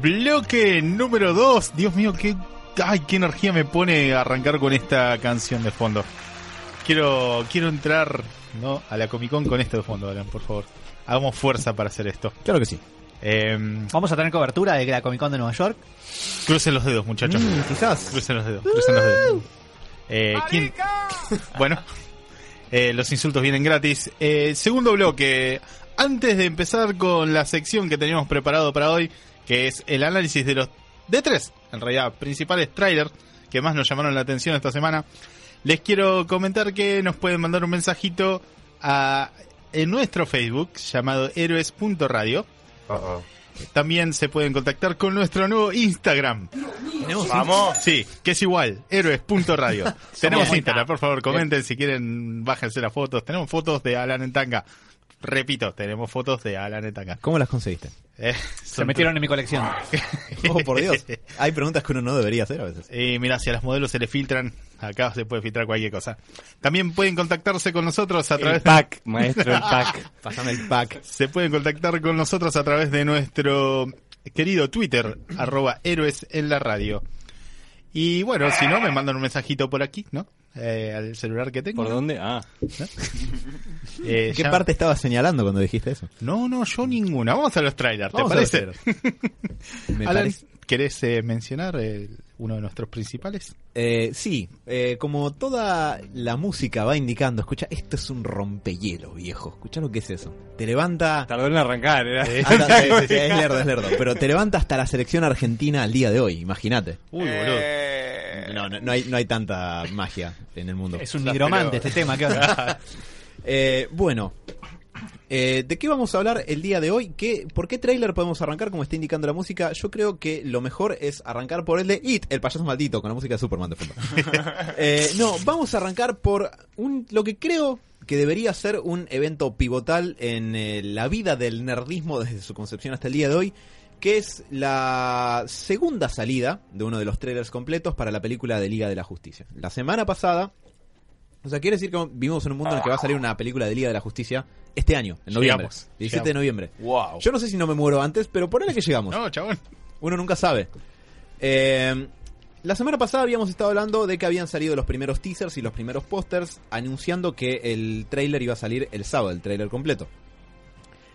Bloque número 2. Dios mío, qué, ay, qué energía me pone arrancar con esta canción de fondo. Quiero, quiero entrar ¿no? a la Comic Con con esto de fondo, Alan, por favor. Hagamos fuerza para hacer esto. Claro que sí. Eh, Vamos a tener cobertura de la Comic Con de Nueva York. crucen los dedos, muchachos. Mm, quizás. Crucen los dedos, crucen los dedos. Eh, ¿quién? Bueno, eh, los insultos vienen gratis. Eh, segundo bloque. Antes de empezar con la sección que teníamos preparado para hoy, que es el análisis de los de tres, en realidad, principales trailers que más nos llamaron la atención esta semana, les quiero comentar que nos pueden mandar un mensajito a en nuestro Facebook llamado héroes.radio. También se pueden contactar con nuestro nuevo Instagram. Vamos. Sí, que es igual, héroes.radio. Tenemos Instagram, por favor, comenten si quieren, bájense las fotos. Tenemos fotos de Alan en tanga. Repito, tenemos fotos de Alan tanga. ¿Cómo las conseguiste? Eh, Se metieron en mi colección. Oh, por Dios. Hay preguntas que uno no debería hacer a veces. Y mira, si a las modelos se le filtran, acá se puede filtrar cualquier cosa. También pueden contactarse con nosotros a través El pack, maestro, el pack. Pásame el pack. Se pueden contactar con nosotros a través de nuestro querido Twitter, arroba héroes en la radio. Y bueno, si no, me mandan un mensajito por aquí, ¿no? Eh, al celular que tengo. ¿Por dónde? Ah. Eh, ¿Qué ya- parte estabas señalando cuando dijiste eso? No, no, yo ninguna. Vamos a los trailers, ¿te Vamos parece? Me Alan, parece- ¿querés eh, mencionar eh, uno de nuestros principales? Eh, sí, eh, como toda la música va indicando, escucha, esto es un rompehielo, viejo. Escucha lo que es eso. Te levanta... Tardó en arrancar, era. hasta- es lerdo, es lerdo. Pero te levanta hasta la selección argentina al día de hoy, imagínate. Uy, boludo. Eh, No, no, no hay, no hay tanta magia en el mundo. Es un nigromante este tema, ¿qué onda? Eh, bueno, eh, ¿de qué vamos a hablar el día de hoy? ¿Qué, ¿Por qué trailer podemos arrancar como está indicando la música? Yo creo que lo mejor es arrancar por el de It, el payaso maldito, con la música de Superman de fondo. Eh, no, vamos a arrancar por un, lo que creo que debería ser un evento pivotal en eh, la vida del nerdismo desde su concepción hasta el día de hoy, que es la segunda salida de uno de los trailers completos para la película de Liga de la Justicia. La semana pasada o sea, quiere decir que vivimos en un mundo en el que va a salir una película de Liga de la Justicia este año, en noviembre. Llegamos, 17 de noviembre. Wow. Yo no sé si no me muero antes, pero por que llegamos. No, chabón. Uno nunca sabe. Eh, la semana pasada habíamos estado hablando de que habían salido los primeros teasers y los primeros pósters anunciando que el trailer iba a salir el sábado, el trailer completo.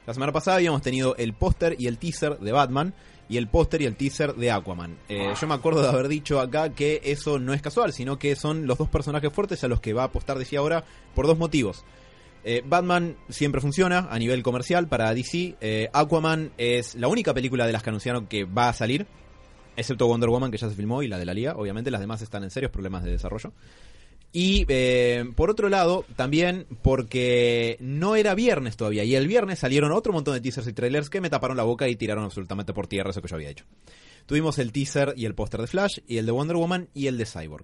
La semana pasada habíamos tenido el póster y el teaser de Batman y el póster y el teaser de Aquaman. Eh, yo me acuerdo de haber dicho acá que eso no es casual, sino que son los dos personajes fuertes a los que va a apostar DC ahora por dos motivos. Eh, Batman siempre funciona a nivel comercial para DC. Eh, Aquaman es la única película de las que anunciaron que va a salir, excepto Wonder Woman que ya se filmó y la de la Liga. Obviamente las demás están en serios problemas de desarrollo. Y eh, por otro lado, también porque no era viernes todavía. Y el viernes salieron otro montón de teasers y trailers que me taparon la boca y tiraron absolutamente por tierra eso que yo había hecho. Tuvimos el teaser y el póster de Flash, y el de Wonder Woman y el de Cyborg.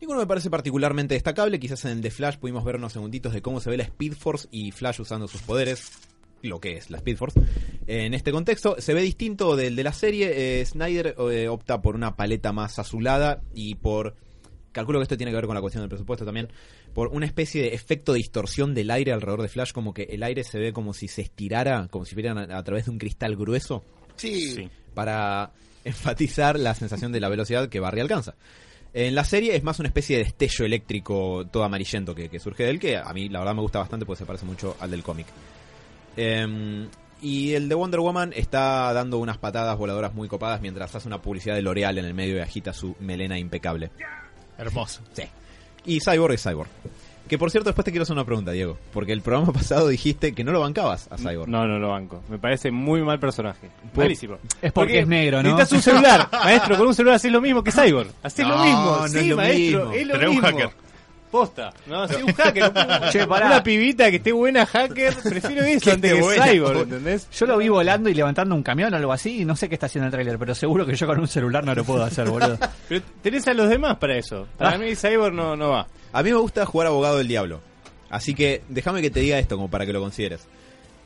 Ninguno me parece particularmente destacable. Quizás en el de Flash pudimos ver unos segunditos de cómo se ve la Speed Force y Flash usando sus poderes. Lo que es la Speed Force. En este contexto, se ve distinto del de la serie. Eh, Snyder eh, opta por una paleta más azulada y por calculo que esto tiene que ver con la cuestión del presupuesto también, por una especie de efecto de distorsión del aire alrededor de Flash, como que el aire se ve como si se estirara, como si fueran a, a través de un cristal grueso, Sí. para enfatizar la sensación de la velocidad que Barry alcanza. En la serie es más una especie de destello eléctrico todo amarillento que, que surge de él, que a mí la verdad me gusta bastante porque se parece mucho al del cómic. Em, y el de Wonder Woman está dando unas patadas voladoras muy copadas mientras hace una publicidad de L'Oreal en el medio y agita su melena impecable. Hermoso. Sí. Y Cyborg es Cyborg. Que por cierto, después te quiero hacer una pregunta, Diego. Porque el programa pasado dijiste que no lo bancabas a Cyborg. No, no lo banco. Me parece muy mal personaje. Malísimo. Es porque es negro, ¿no? Necesitas un celular. Maestro, con un celular haces lo mismo que Cyborg. Haces lo mismo. no sí, es lo maestro, mismo. es lo Pero es un mismo. hacker. Posta. No, sí, un hacker. Che, pará. Una pibita que esté buena hacker, prefiero eso Que antes que buena, Cyborg. ¿entendés? Yo lo vi volando y levantando un camión o algo así y no sé qué está haciendo el tráiler, pero seguro que yo con un celular no lo puedo hacer, boludo. Pero tenés a los demás para eso. Para Ah. mí Cyborg no, no va. A mí me gusta jugar abogado del diablo. Así que déjame que te diga esto como para que lo consideres.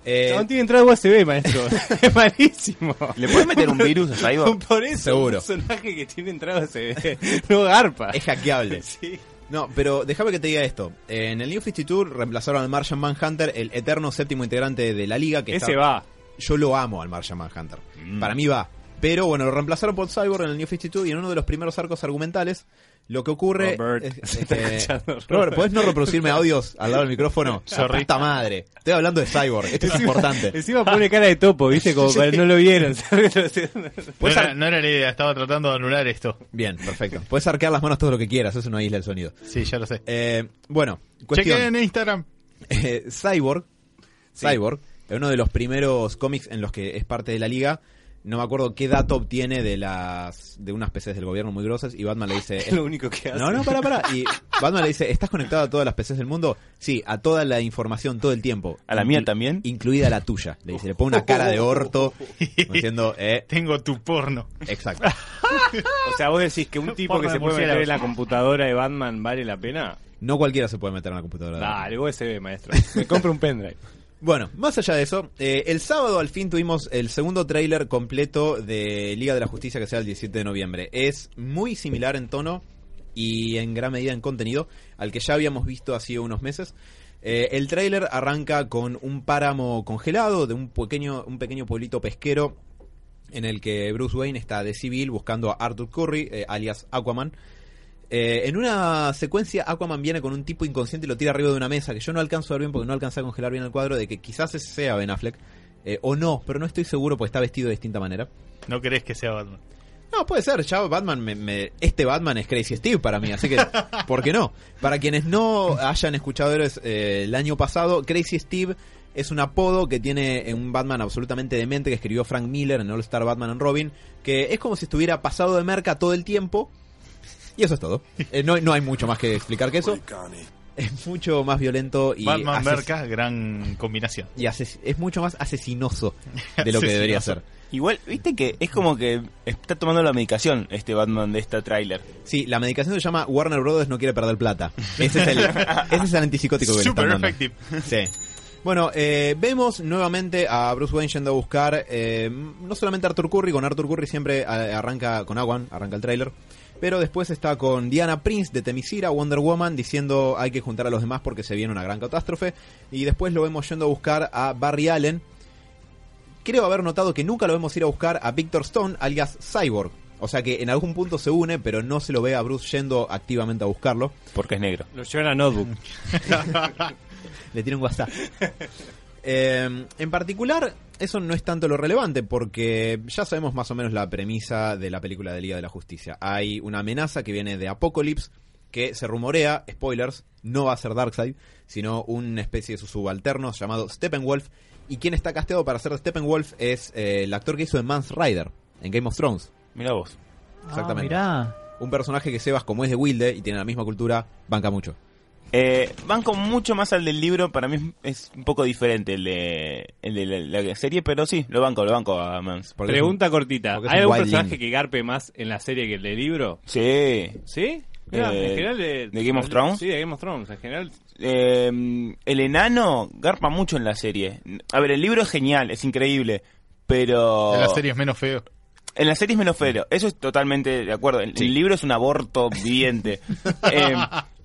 Eh, No tiene entrada USB, maestro. es malísimo. ¿Le puedes meter un virus a Cyborg? Por eso, Seguro. un personaje que tiene entrada USB no garpa. es hackeable. Sí. No, pero déjame que te diga esto. En el New 52 reemplazaron al Martian Manhunter, el eterno séptimo integrante de la liga. Que Ese está- va. Yo lo amo al Martian Manhunter. Mm. Para mí va. Pero bueno, lo reemplazaron por Cyborg en el New 52 y en uno de los primeros arcos argumentales lo que ocurre Robert, es, es que- Robert, Robert. ¿podés no reproducirme audios al lado del micrófono? Sorry. Puta madre. Estoy hablando de Cyborg. Esto es importante. Encima pone cara de topo, ¿viste? Como para no lo vieron. No era, no era la idea, estaba tratando de anular esto. Bien, perfecto. Puedes arquear las manos todo lo que quieras, eso no aísla el sonido. Sí, ya lo sé. Eh, bueno, Chequen cuestión. en Instagram. Eh, Cyborg, Cyborg, es uno de los primeros cómics en los que es parte de la liga. No me acuerdo qué dato obtiene de las de unas PCs del gobierno muy grosas y Batman le dice... Es lo único que hace. No, no, para, para. Y Batman le dice, ¿estás conectado a todas las PCs del mundo? Sí, a toda la información todo el tiempo. ¿A la mía también? Incluida la tuya. Le dice, le pone una cara de orto, diciendo, eh, Tengo tu porno. exacto. O sea, vos decís que un tipo Porno que se puede meter en la computadora de Batman vale la pena. No cualquiera se puede meter en la computadora. de Batman. Dale, USB, maestro. Me compro un pendrive. Bueno, más allá de eso, eh, el sábado al fin tuvimos el segundo tráiler completo de Liga de la Justicia que sea el 17 de noviembre. Es muy similar en tono y en gran medida en contenido al que ya habíamos visto hace unos meses. Eh, el tráiler arranca con un páramo congelado de un pequeño, un pequeño pueblito pesquero en el que Bruce Wayne está de civil buscando a Arthur Curry, eh, alias Aquaman. Eh, en una secuencia, Aquaman viene con un tipo inconsciente y lo tira arriba de una mesa, que yo no alcanzo a ver bien porque no alcancé a congelar bien el cuadro, de que quizás ese sea Ben Affleck, eh, o no, pero no estoy seguro porque está vestido de distinta manera. No querés que sea Batman. No, puede ser, ya Batman, me- me- este Batman es Crazy Steve para mí, así que, ¿por qué no? Para quienes no hayan escuchado eh, el año pasado, Crazy Steve es un apodo que tiene un Batman absolutamente demente que escribió Frank Miller en All Star Batman and Robin, que es como si estuviera pasado de merca todo el tiempo, y eso es todo. Eh, no, no hay mucho más que explicar que eso. Es mucho más violento y, Batman Merca, gran combinación. y es mucho más asesinoso de lo que debería ser. Igual, viste que es como que está tomando la medicación este Batman de esta tráiler. Sí, la medicación se llama Warner Brothers no quiere perder plata. Ese es el, ese es el antipsicótico que Super effective. Sí. Bueno, eh, vemos nuevamente a Bruce Wayne yendo a buscar eh, no solamente a Arthur Curry, con Arthur Curry siempre eh, arranca con Aguan, arranca el tráiler, pero después está con Diana Prince de Temisira, Wonder Woman, diciendo hay que juntar a los demás porque se viene una gran catástrofe, y después lo vemos yendo a buscar a Barry Allen. Creo haber notado que nunca lo vemos ir a buscar a Victor Stone, alias Cyborg. O sea que en algún punto se une, pero no se lo ve a Bruce yendo activamente a buscarlo. Porque es negro. Lo llevan a Notebook. Le tiro un WhatsApp. Eh, en particular, eso no es tanto lo relevante porque ya sabemos más o menos la premisa de la película de Liga de la Justicia. Hay una amenaza que viene de Apocalypse que se rumorea, spoilers, no va a ser Darkseid, sino una especie de sus subalternos llamado Steppenwolf. Y quien está casteado para ser Steppenwolf es eh, el actor que hizo de Mans Rider en Game of Thrones. Mira vos. Exactamente. Ah, Un personaje que Sebas, como es de Wilde y tiene la misma cultura, banca mucho. Eh, van con mucho más al del libro, para mí es un poco diferente el de, el de la, la serie, pero sí, lo banco, lo banco a Mans. Pregunta cortita. ¿Hay un algún personaje que garpe más en la serie que el del libro? Sí. ¿Sí? Mirá, Eh, en general de, ¿de Game of Thrones? Sí, de Game of Thrones. En general, Eh, el enano garpa mucho en la serie. A ver, el libro es genial, es increíble, pero... En la serie es menos feo. En la serie es menos feo, eso es totalmente de acuerdo. El, Sí. el libro es un aborto viviente. Eh,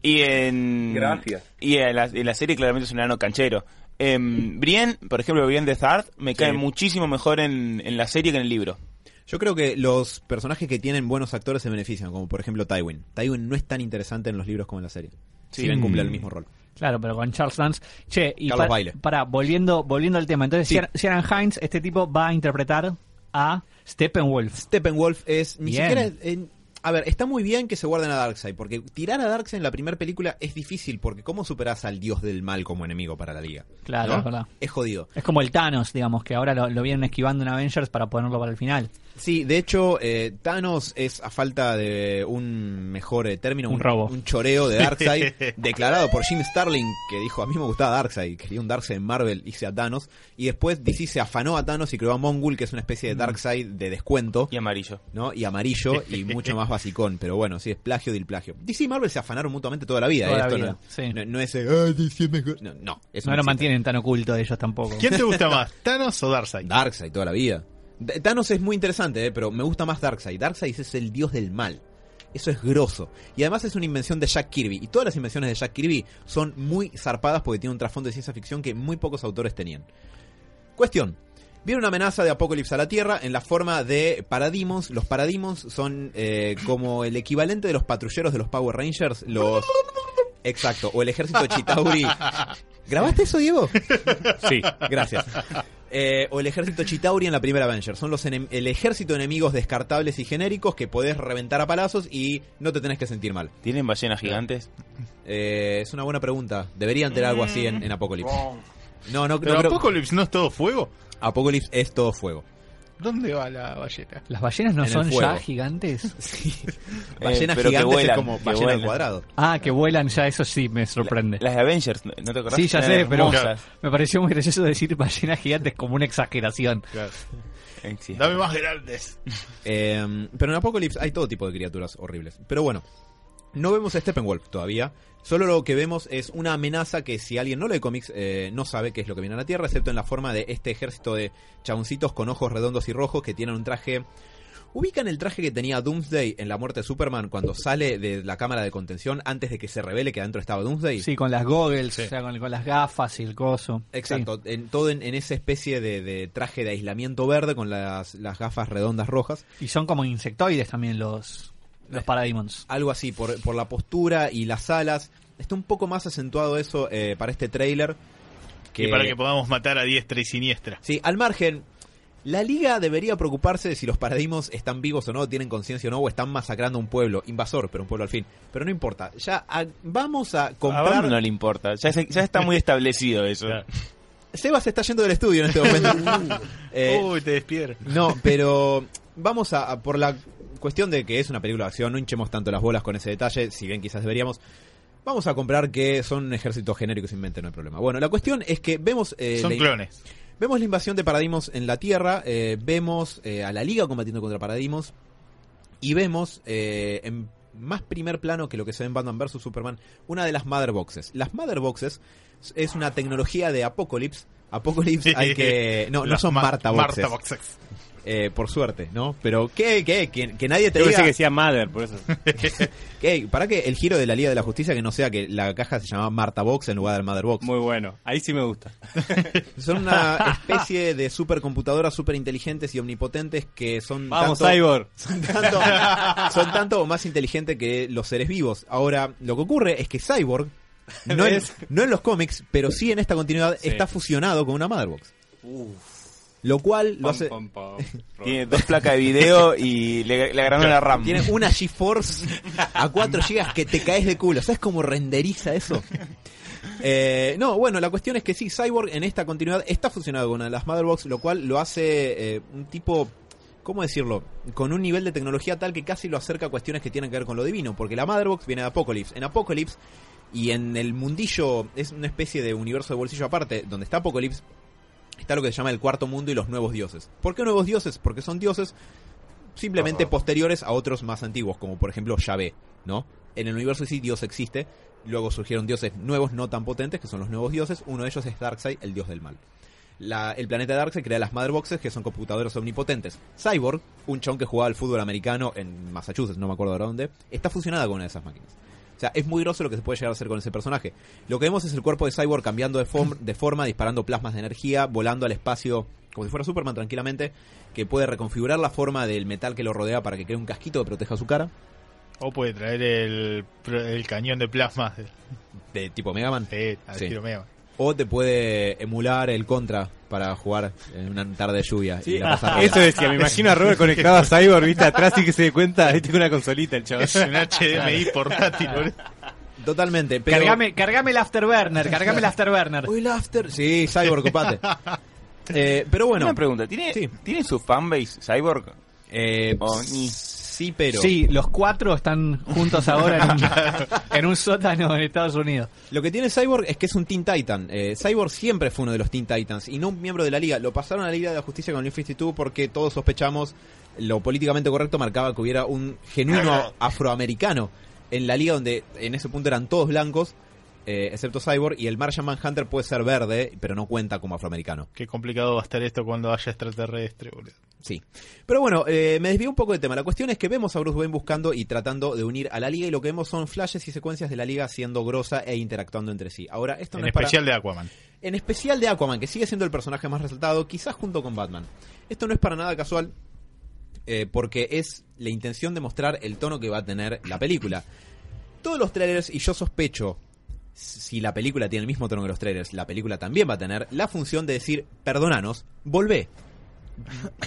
y en. Gracias. Y en la, en la serie claramente es un enano canchero. Eh, Brienne, por ejemplo, Brienne de Thard, me cae muchísimo mejor en, en la serie que en el libro. Yo creo que los personajes que tienen buenos actores se benefician, como por ejemplo Tywin. Tywin no es tan interesante en los libros como en la serie. Si bien cumple el mismo rol. claro, pero con Charles Dance. Che, y Carlos para, para, volviendo, volviendo al tema. Entonces, Sí. Ciaran Hines, este tipo va a interpretar a Steppenwolf. Steppenwolf es ni Bien. siquiera... en- a ver, está muy bien que se guarden a Darkseid, porque tirar a Darkseid en la primera película es difícil, porque ¿cómo superás al dios del mal como enemigo para la liga? Claro, ¿No? es verdad. Es jodido. Es como el Thanos, digamos, que ahora lo, lo vienen esquivando en Avengers para ponerlo para el final. Sí, de hecho, eh, Thanos es, a falta de un mejor eh, término, Un robo. un choreo de Darkseid, declarado por Jim Starlin, que dijo, a mí me gustaba Darkseid, quería un Darkseid en Marvel, hice a Thanos, y después DC se afanó a Thanos y creó a Mongul, que es una especie de Darkseid de descuento, Y amarillo. ¿no? Y amarillo, y mucho más basicón, pero bueno, sí, es plagio del plagio. DC y Marvel se afanaron mutuamente toda la vida, Toda ¿eh? la Esto vida, no, sí. no, no es, eh, "Ah, DC es mejor", no, no, eso No lo existe. mantienen tan oculto ellos tampoco. ¿Quién te gusta más, Thanos o Darkseid? Darkseid toda la vida. D- Thanos es muy interesante, eh, pero me gusta más Darkseid. Darkseid es el dios del mal. Eso es grosso. Y además es una invención de Jack Kirby. Y todas las invenciones de Jack Kirby son muy zarpadas porque tienen un trasfondo de ciencia ficción que muy pocos autores tenían. Cuestión. Viene una amenaza de apocalipsis a la Tierra en la forma de parademons. Los parademons son eh, como el equivalente de los patrulleros de los Power Rangers. Los... Exacto, o el ejército Chitauri. ¿Grabaste eso, Diego? Sí. Gracias. Eh, o el ejército Chitauri en la primera Avenger. Son los enem- el ejército de enemigos descartables y genéricos que podés reventar a palazos y no te tenés que sentir mal. ¿Tienen ballenas gigantes? Eh, es una buena pregunta. Deberían tener algo así en, en Apocalypse. No, no, Pero no creo- Apocalypse no es todo fuego. Apocalypse es todo fuego. ¿Dónde va la ballena? ¿Las ballenas no En el son fuego. ya gigantes? Ballenas pero que gigantes vuelan, es como que ballena al vuelan. cuadrado. Ah, que vuelan ya, eso sí me sorprende. Las de Avengers, ¿no te acordás? Sí, ya Eran sé, pero hermosas. me pareció muy gracioso decir ballenas gigantes como una exageración. Eh, sí. Dame más grandes. Eh, pero en Apocalypse hay todo tipo de criaturas horribles. Pero bueno, no vemos a Steppenwolf todavía. Solo lo que vemos es una amenaza que si alguien no lee cómics eh, no sabe qué es lo que viene a la Tierra, excepto en la forma de este ejército de chaboncitos con ojos redondos y rojos que tienen un traje... ¿Ubican el traje que tenía Doomsday en la muerte de Superman cuando sale de la cámara de contención antes de que se revele que adentro estaba Doomsday? Sí, con las goggles, Sí. o sea, con, con las gafas y el coso. Exacto, en, todo en, en esa especie de, de traje de aislamiento verde con las, las gafas redondas rojas. Y son como insectoides también los, los parademons. Algo así, por, por la postura y las alas. Está un poco más acentuado eso eh, para este trailer. Y para que podamos matar a diestra y siniestra. Sí, al margen, la liga debería preocuparse de si los paradigmas están vivos o no, tienen conciencia o no, o están masacrando a un pueblo, invasor, pero un pueblo al fin. Pero no importa, ya vamos a A comprar... Bambi no le importa. Ya, se- ya está muy establecido eso. Claro. Sebas se está yendo del estudio en este momento. Eh, Uy, te despierto. No, pero vamos a, a- por la cuestión de que es una película de acción, no hinchemos tanto las bolas con ese detalle, si bien quizás deberíamos. Vamos a comprar que son un ejército genérico simplemente, no hay problema. Bueno, la cuestión es que vemos eh, Son la, clones. vemos la invasión de Paradigmos en la Tierra, eh, vemos eh, a la Liga combatiendo contra Paradigmos y vemos eh, en más primer plano que lo que se ve en Batman vs Superman, una de las Mother Boxes. Las Mother Boxes es una tecnología de Apocalypse. Apocalypse hay que... No, no son Ma- Marta Boxes. Marta Boxes. Eh, por suerte, ¿no? Pero, ¿qué? ¿Qué? Que, que nadie te Yo pensé diga... que decía Mother, por eso. ¿Qué? ¿Para que el giro de la Liga de la Justicia que no sea que la caja se llama Marta Box en lugar del Mother Box? Muy bueno. Ahí sí me gusta. Son una especie de supercomputadoras super inteligentes y omnipotentes que son Vamos, tanto, Cyborg. son tanto, son tanto o más inteligentes que los seres vivos. Ahora, lo que ocurre es que Cyborg, no en, no en los cómics, pero sí en esta continuidad, Sí. está fusionado con una Mother Box. Lo cual lo hace... Tiene dos placas de video y le, le agarraron la RAM. Tiene una GeForce a 4 GB que te caes de culo. ¿Sabes cómo renderiza eso? Eh, no, bueno, la cuestión es que sí, Cyborg en esta continuidad está fusionado con una de las Motherbox, lo cual lo hace eh, un tipo, ¿cómo decirlo? Con un nivel de tecnología tal que casi lo acerca a cuestiones que tienen que ver con lo divino, porque la Motherbox viene de Apocalypse. En Apocalypse y en el mundillo es una especie de universo de bolsillo aparte, donde está Apocalypse, está lo que se llama el cuarto mundo y los nuevos dioses. ¿Por qué nuevos dioses? Porque son dioses simplemente posteriores a otros más antiguos, como por ejemplo Yahvé, ¿no? En el universo sí Dios existe, luego surgieron dioses nuevos no tan potentes, que son los nuevos dioses, uno de ellos es Darkseid, el dios del mal. La- el planeta Darkseid crea las Motherboxes, que son computadoras omnipotentes. Cyborg, un chon que jugaba al fútbol americano en Massachusetts, no me acuerdo ahora dónde, está fusionada con una de esas máquinas. O sea, es muy grosso lo que se puede llegar a hacer con ese personaje. Lo que vemos es el cuerpo de Cyborg cambiando de, form- de forma, disparando plasmas de energía, volando al espacio como si fuera Superman tranquilamente, que puede reconfigurar la forma del metal que lo rodea para que cree un casquito que proteja su cara, O puede traer el, el cañón de plasma de, tipo Mega Man. al Sí. Mega Man. O te puede emular el contra para jugar en una tarde de lluvia. y la pasar eso decía, me imagino a Robert conectado a Cyborg, viste, atrás y que se dé cuenta, viste, con una consolita el chaval. Es un HDMI portátil, boludo. Totalmente. Pero... Cargame, cargame el Afterburner, cargame el Afterburner. Uy, el after. Sí, Cyborg, copate. Eh, pero bueno. Una pregunta, ¿tiene, Sí. ¿tiene su fanbase Cyborg? eh, Oh, ni- sí, pero. Sí, los cuatro están juntos ahora en un, en un sótano en Estados Unidos. Lo que tiene Cyborg es que es un Teen Titan. Eh, Cyborg siempre fue uno de los Teen Titans y no un miembro de la liga. Lo pasaron a la Liga de la Justicia con New 52 porque todos sospechamos lo políticamente correcto marcaba que hubiera un genuino afroamericano en la liga donde en ese punto eran todos blancos, eh, excepto Cyborg, y el Martian Manhunter puede ser verde, pero no cuenta como afroamericano. Qué complicado va a estar esto cuando haya extraterrestre, boludo. Sí. Pero bueno, eh, me desvío un poco del tema. La cuestión es que vemos a Bruce Wayne buscando y tratando de unir a la liga y lo que vemos son flashes y secuencias de la liga siendo grosa e interactuando entre sí. Ahora, esto no En es para- especial de Aquaman. en especial de Aquaman, que sigue siendo el personaje más resaltado, quizás junto con Batman. Esto no es para nada casual, eh, porque es la intención de mostrar el tono que va a tener la película. Todos los trailers, y yo sospecho, si la película tiene el mismo tono que los trailers, la película también va a tener la función de decir, perdonanos, volvé.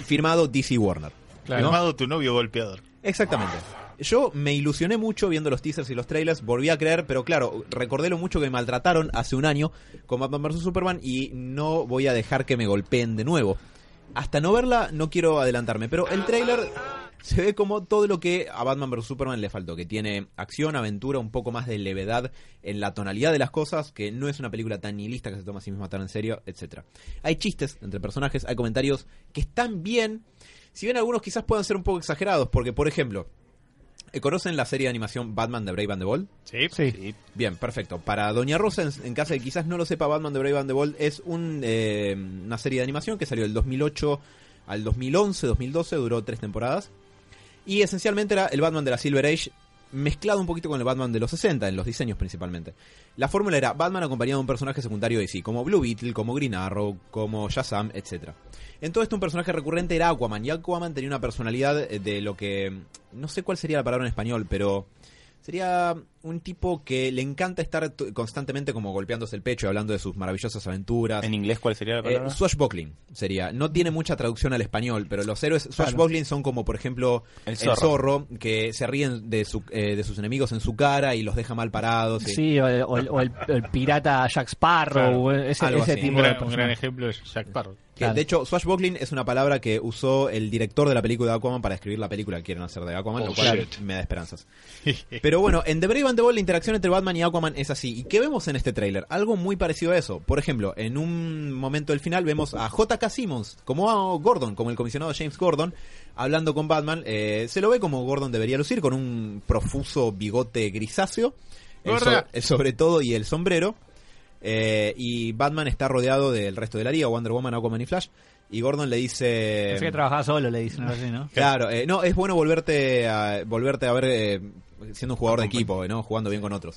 Firmado DC Warner. Llamado tu novio golpeador. Exactamente. Yo me ilusioné mucho viendo los teasers y los trailers, volví a creer, pero claro, recordé lo mucho que me maltrataron hace un año con Batman vs. Superman y no voy a dejar que me golpeen de nuevo. Hasta no verla, no quiero adelantarme, pero el trailer se ve como todo lo que a Batman vs. Superman le faltó, que tiene acción, aventura, un poco más de levedad en la tonalidad de las cosas, que no es una película tan nihilista que se toma a sí misma tan en serio, etcétera. Hay chistes entre personajes, hay comentarios que están bien, si bien algunos quizás puedan ser un poco exagerados, porque por ejemplo, ¿eh, ¿conocen la serie de animación Batman de Brave and the Bold? Sí. Sí. Bien, perfecto. Para Doña Rosa, en, en caso de que quizás no lo sepa, Batman de Brave and the Bold es un, eh, una serie de animación que salió del 2008 al 2011, 2012, duró tres temporadas. Y esencialmente era el Batman de la Silver Age mezclado un poquito con el Batman de los 60, en los diseños principalmente. La fórmula era Batman acompañado de un personaje secundario de sí, como Blue Beetle, como Green Arrow, como Shazam, etc. En todo esto un personaje recurrente era Aquaman, y Aquaman tenía una personalidad eh, de lo que... No sé cuál sería la palabra en español, pero... Sería un tipo que le encanta estar constantemente como golpeándose el pecho y hablando de sus maravillosas aventuras. ¿En inglés cuál sería la Eh, palabra? swashbuckling sería. No tiene mucha traducción al español, pero los héroes swashbuckling son como, por ejemplo, El el zorro. que se ríen de, su, eh, de sus enemigos en su cara y los deja mal parados. y- Sí, o, el, o el- o el- el pirata Jack Sparrow, Claro, ese, algo ese así. Un tipo de gran, un gran ejemplo es Jack Sparrow. claro. De hecho, swashbuckling es una palabra que usó el director de la película de Aquaman para escribir la película que quieren hacer de Aquaman, lo Oh, cual shit. me da esperanzas. Pero bueno, en The Brave the Bold la interacción entre Batman y Aquaman es así. ¿Y qué vemos en este tráiler? Algo muy parecido a eso. Por ejemplo, en un momento del final vemos a J.K. Simmons, como a Gordon, como el comisionado James Gordon, hablando con Batman. Eh, se lo ve como Gordon debería lucir, con un profuso bigote grisáceo. El, Gorra. sobre, el sobre todo y el sombrero. Eh, y Batman está rodeado del resto de la liga, Wonder Woman, Aquaman y Flash. Y Gordon le dice... Que trabajaba solo, le dicen ¿no? Claro, eh, no, es bueno volverte a, volverte a ver eh, siendo un jugador de equipo, ¿no? Jugando bien con otros.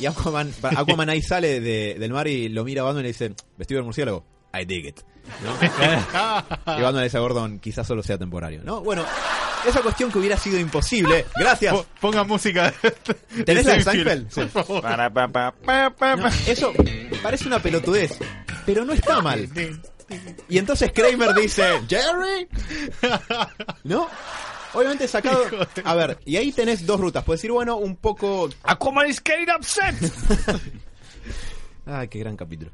Y Aquaman, Aquaman ahí sale de- del mar y lo mira a Batman y le dice, vestido de murciélago, I dig it. ¿no? y Batman le dice a Gordon, quizás solo sea temporario, ¿no? Bueno, esa cuestión que hubiera sido imposible. Gracias. Po- Ponga música. ¿Tenés la de Seinfeld, pa, No, eso parece una pelotudez, pero no está mal. Y entonces Kramer dice, Jerry. ¿No? Obviamente sacado... A ver, y ahí tenés dos rutas. Puedes decir, bueno, un poco... Aquaman is getting upset. Ay, qué gran capítulo.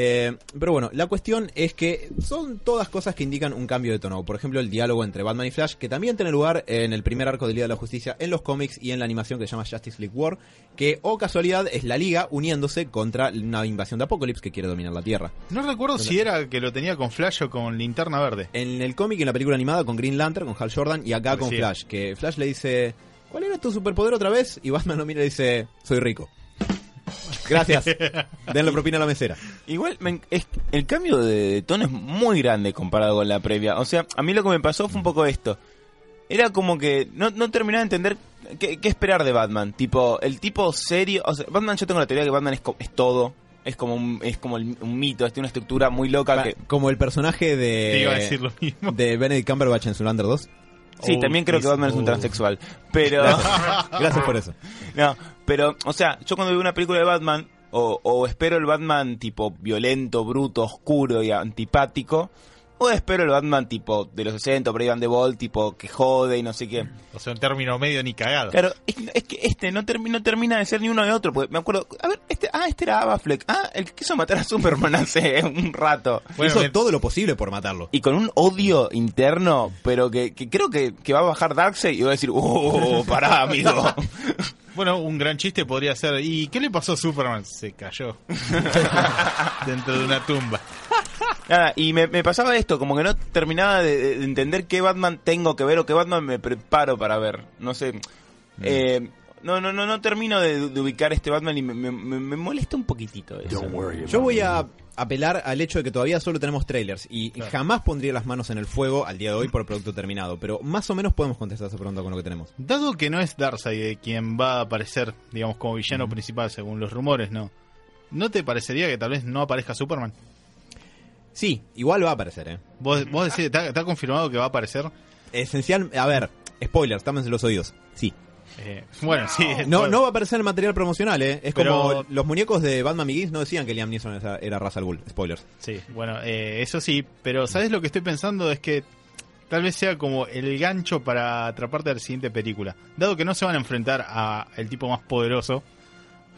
Eh, pero bueno, la cuestión es que son todas cosas que indican un cambio de tono. Por ejemplo, el diálogo entre Batman y Flash, que también tiene lugar en el primer arco del Día de la Justicia, en los cómics y en la animación que se llama Justice League War, que, o casualidad, es la Liga uniéndose contra una invasión de Apocalypse que quiere dominar la Tierra. No recuerdo si era que lo tenía con Flash o con Linterna Verde. En el cómic y en la película animada con Green Lantern, con Hal Jordan, y acá con. Flash, que Flash le dice, ¿cuál era tu superpoder otra vez? Y Batman lo mira y dice, soy rico. Gracias. Denle propina a la mesera. Igual, me- es- el cambio de, de tono es muy grande comparado con la previa. O sea, a mí lo que me pasó fue un poco esto. Era como que no, no terminaba de entender qué, qué esperar de Batman. Tipo, el tipo serio... O sea, Batman, yo tengo la teoría de que Batman es, co- es todo. Es como un, es como el- un mito, tiene una estructura muy loca Pa- que... Como el personaje Te iba a de, decir lo mismo. de Benedict Cumberbatch en Zoolander 2. Sí, Oh, también creo que sí, Batman es un oh. transexual. Pero... Gracias por eso. No, pero, o sea, yo cuando veo una película de Batman, o, o espero el Batman tipo violento, bruto, oscuro y antipático, o espero el Batman tipo de los 60, Brave and the Bold, tipo que jode y no sé qué. O sea, un término medio ni cagado. Claro, es, es que este no, termi- no termina de ser ni uno ni otro, porque me acuerdo, a ver, este, ah, este era Affleck, ah, el que quiso matar a Superman hace un rato. Bueno, Hizo me- todo lo posible por matarlo. Y con un odio interno, pero que, que creo que, que va a bajar Darkseid y va a decir, oh, pará, amigo. Bueno, un gran chiste podría ser. ¿Y qué le pasó a Superman? Se cayó. Dentro de una tumba. Nada, y me, me pasaba esto, como que no terminaba de, de entender qué Batman tengo que ver o qué Batman me preparo para ver. No sé. Eh, no, no, no, no termino de, de ubicar este Batman y me, me- me- me molesta un poquitito eso. Yo voy a apelar al hecho de que todavía solo tenemos trailers y jamás pondría las manos en el fuego al día de hoy por el producto terminado, pero más o menos podemos contestar esa pregunta con lo que tenemos. Dado que no es Darkseid quien va a aparecer, digamos, como villano principal según los rumores, ¿no? ¿No te parecería que tal vez no aparezca Superman? Sí, igual va a aparecer, ¿eh? ¿Vos, vos decís, ¿está, está confirmado que va a aparecer? Esencial, a ver, spoilers, támense los oídos. Sí. Eh, bueno, sí. No, no va a aparecer en material promocional, ¿eh? Es Pero- como los muñecos de Batman Begins no decían que Liam Neeson era, era Ra's al Ghul. Spoilers. Sí, bueno, eh, eso sí, pero ¿sabes lo que estoy pensando? Es que tal vez sea como el gancho para atraparte a la siguiente película. Dado que no se van a enfrentar a el tipo más poderoso,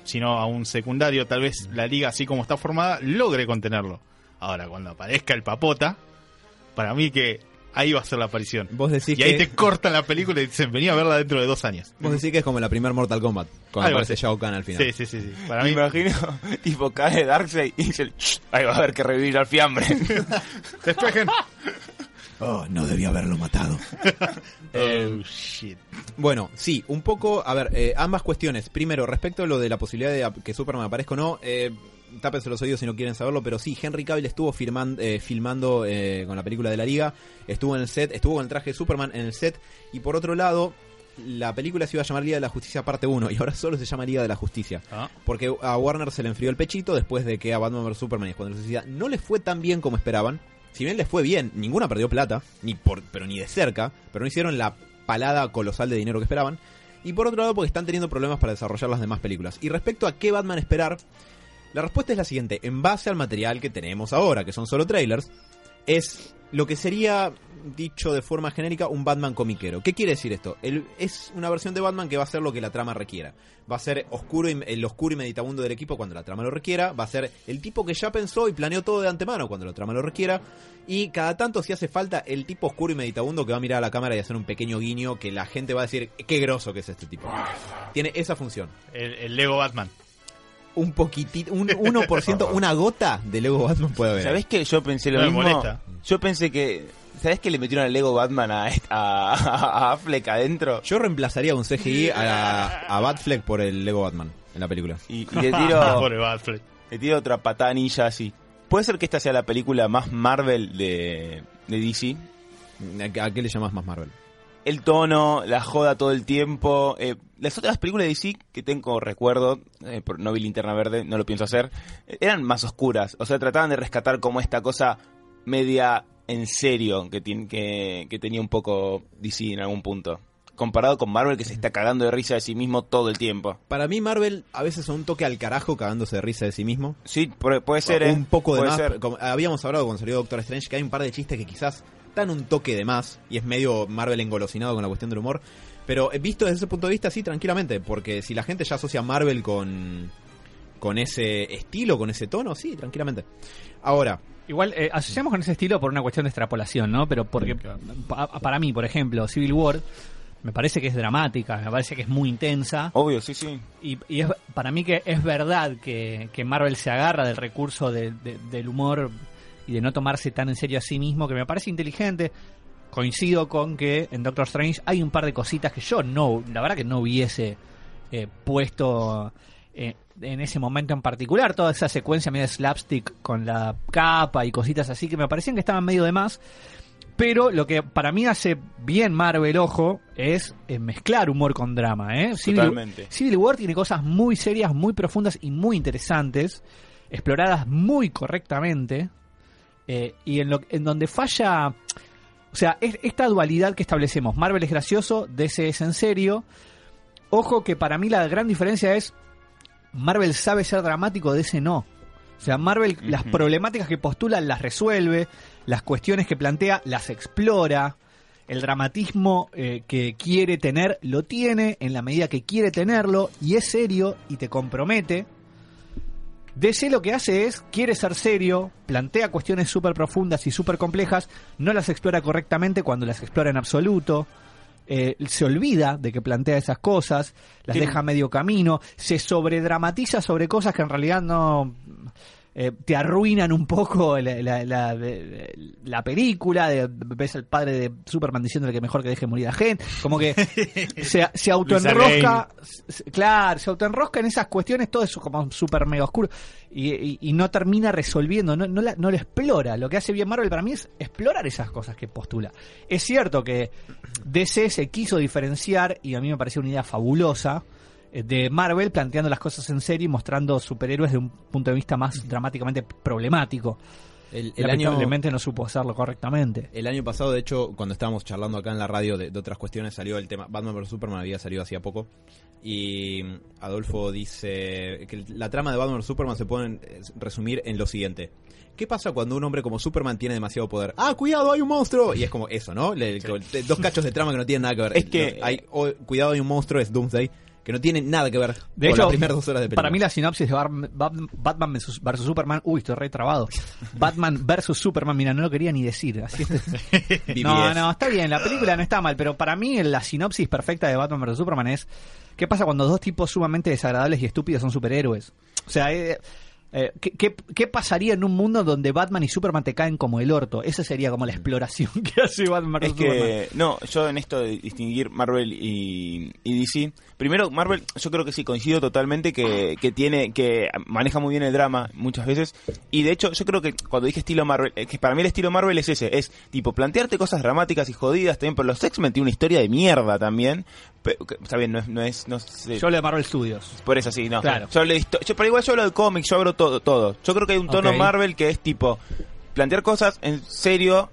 sino a un secundario, tal vez la liga así como está formada logre contenerlo. Ahora, cuando aparezca el papota, para mí que ahí va a ser la aparición. Vos decís Y ahí te cortan la película y dicen, venía a verla dentro de dos años. vos decís que es como la primer Mortal Kombat, cuando Algo aparece así. Shao Kahn al final. Sí, sí, sí, sí. Para Me mí, imagino, tipo, cae Darkseid y dice, "Shh, ahí va a haber que revivir al fiambre. despejen. Oh, no debía haberlo matado. Oh, shit. Bueno, sí, un poco, a ver, eh, ambas cuestiones. Primero, respecto a lo de la posibilidad de que Superman aparezca o no, eh, tápense los oídos si no quieren saberlo, pero sí, Henry Cavill estuvo firman- eh, filmando eh, con la película de la Liga, estuvo en el set, estuvo con el traje de Superman en el set, y por otro lado, la película se iba a llamar Liga de la Justicia parte 1, y ahora solo se llama Liga de la Justicia. Ah. Porque a Warner se le enfrió el pechito después de que a Batman vs Superman y Escuadrón Suicida no les fue tan bien como esperaban. Si bien les fue bien, ninguna perdió plata, ni por, pero ni de cerca, pero no hicieron la palada colosal de dinero que esperaban. Y por otro lado, porque están teniendo problemas para desarrollar las demás películas. Y respecto a qué Batman esperar, la respuesta es la siguiente. En base al material que tenemos ahora, que son solo trailers, es lo que sería, dicho de forma genérica, un Batman comiquero. ¿Qué quiere decir esto? Es una versión de Batman que va a ser lo que la trama requiera. Va a ser oscuro y, el oscuro y meditabundo del equipo cuando la trama lo requiera. Va a ser el tipo que ya pensó y planeó todo de antemano cuando la trama lo requiera. Y cada tanto, si hace falta, el tipo oscuro y meditabundo que va a mirar a la cámara y hacer un pequeño guiño que la gente va a decir, qué groso que es este tipo. Tiene esa función. El Lego Batman. Un poquitito, un 1%, una gota de Lego Batman puede haber. ¿Sabés que yo pensé lo No me mismo? molesta. Yo pensé que... ¿Sabés que le metieron al Lego Batman a, a, a Affleck adentro? Yo reemplazaría un CGI a, a Batfleck por el Lego Batman en la película. Y, y le tiro... Le tiro otra patada ninja así. ¿Puede ser que esta sea la película más Marvel de, de DC? ¿A a qué le llamas más Marvel? El tono, la joda todo el tiempo. eh, las otras películas de DC que tengo recuerdo, eh, por no vi Linterna Verde, no lo pienso hacer, eh, eran más oscuras. O sea, trataban de rescatar como esta cosa media en serio que, tiene, que, que tenía un poco DC en algún punto. Comparado con Marvel que se está cagando de risa de sí mismo todo el tiempo. Para mí Marvel a veces un toque al carajo cagándose de risa de sí mismo. Sí, puede, puede ser, ¿eh? un poco de más. ser. como habíamos hablado cuando salió Doctor Strange que hay un par de chistes que quizás dan un toque de más y es medio Marvel engolosinado con la cuestión del humor. Pero eh, visto desde ese punto de vista, sí, tranquilamente, porque si la gente ya asocia Marvel con con ese estilo, con ese tono, sí, tranquilamente. Ahora, Igual, eh, asociamos con ese estilo por una cuestión de extrapolación, ¿no? Pero porque, pa- para mí, por ejemplo, Civil War me parece que es dramática, me parece que es muy intensa. Obvio, sí, sí. Y, y es, para mí que es verdad que, que Marvel se agarra del recurso de- de- del humor y de no tomarse tan en serio a sí mismo, que me parece inteligente. Coincido con que en Doctor Strange hay un par de cositas que yo no, la verdad que no hubiese eh, puesto eh, en ese momento en particular. Toda esa secuencia medio de slapstick con la capa y cositas así que me parecían que estaban medio de más. Pero lo que para mí hace bien Marvel, ojo, es eh, mezclar humor con drama. ¿eh? Civil, Totalmente. Civil War tiene cosas muy serias, muy profundas y muy interesantes, exploradas muy correctamente. Eh, y en, lo, en donde falla, o sea, es- esta dualidad que establecemos, Marvel es gracioso, DC es en serio. Ojo que para mí la gran diferencia es, Marvel sabe ser dramático, DC no. O sea, Marvel las problemáticas que postula las resuelve, las cuestiones que plantea las explora, el dramatismo eh, que quiere tener lo tiene en la medida que quiere tenerlo y es serio y te compromete. DC lo que hace es, quiere ser serio, plantea cuestiones súper profundas y súper complejas, no las explora correctamente cuando las explora en absoluto, eh, se olvida de que plantea esas cosas, las deja a medio camino, se sobredramatiza sobre cosas que en realidad no... eh, te arruinan un poco la, la- la- la película, de- ves al padre de Superman diciéndole que mejor que deje morir a gente, como que se, se autoenrosca, claro, se autoenrosca en esas cuestiones, todo eso como súper mega oscuro, y, y- y no termina resolviendo, no, no, la- no lo explora. Lo que hace bien Marvel para mí es explorar esas cosas que postula. Es cierto que DC se quiso diferenciar, y a mí me pareció una idea fabulosa, de Marvel planteando las cosas en serio y mostrando superhéroes de un punto de vista más dramáticamente problemático. El, el año, Lamentablemente no supo hacerlo correctamente. el año pasado, de hecho, cuando estábamos charlando acá en la radio de, de otras cuestiones, salió el tema Batman vs Superman, había salido hacía poco. Y Adolfo dice que la trama de Batman vs Superman se puede eh, resumir en lo siguiente. ¿Qué pasa cuando un hombre como Superman tiene demasiado poder? ¡Ah, cuidado, hay un monstruo! Y es como eso, ¿no? Le- le- Dos cachos de trama que no tienen nada que ver. Es que- hay, oh, cuidado, hay un monstruo, es Doomsday, que no tiene nada que ver De con hecho, las primeras dos horas de película. para mí la sinopsis de Bar- Bat- Batman versus, versus Superman, uy, estoy re trabado. Batman versus Superman, mira, no lo quería ni decir. Así es- no, no, está bien, la película no está mal, pero para mí la sinopsis perfecta de Batman versus Superman es ¿qué pasa cuando dos tipos sumamente desagradables y estúpidos son superhéroes? O sea, eh, eh, ¿qué, qué, qué pasaría en un mundo donde Batman y Superman te caen como el orto? Esa sería como la exploración que hace Batman Es Superman. que, no, yo en esto de distinguir Marvel y, y DC, primero Marvel, yo creo que sí, coincido totalmente que, que tiene, que maneja muy bien el drama muchas veces, y de hecho yo creo que cuando dije estilo Marvel, es que para mí el estilo Marvel es ese, es tipo plantearte cosas dramáticas y jodidas también, pero los X-Men tienen una historia de mierda también, pero, que- está bien, no es, no es, no sé, Yo lo de Marvel Studios. por eso sí, no. Claro. Yo hablo de yo, pero igual yo hablo de cómics, yo hablo todo, todo. Yo creo que hay un tono. Marvel que es tipo plantear cosas en serio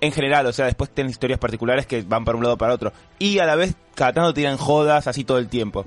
en general, o sea, después tienen historias particulares que van para un lado o para otro. Y a la vez cada tanto tiran jodas así todo el tiempo.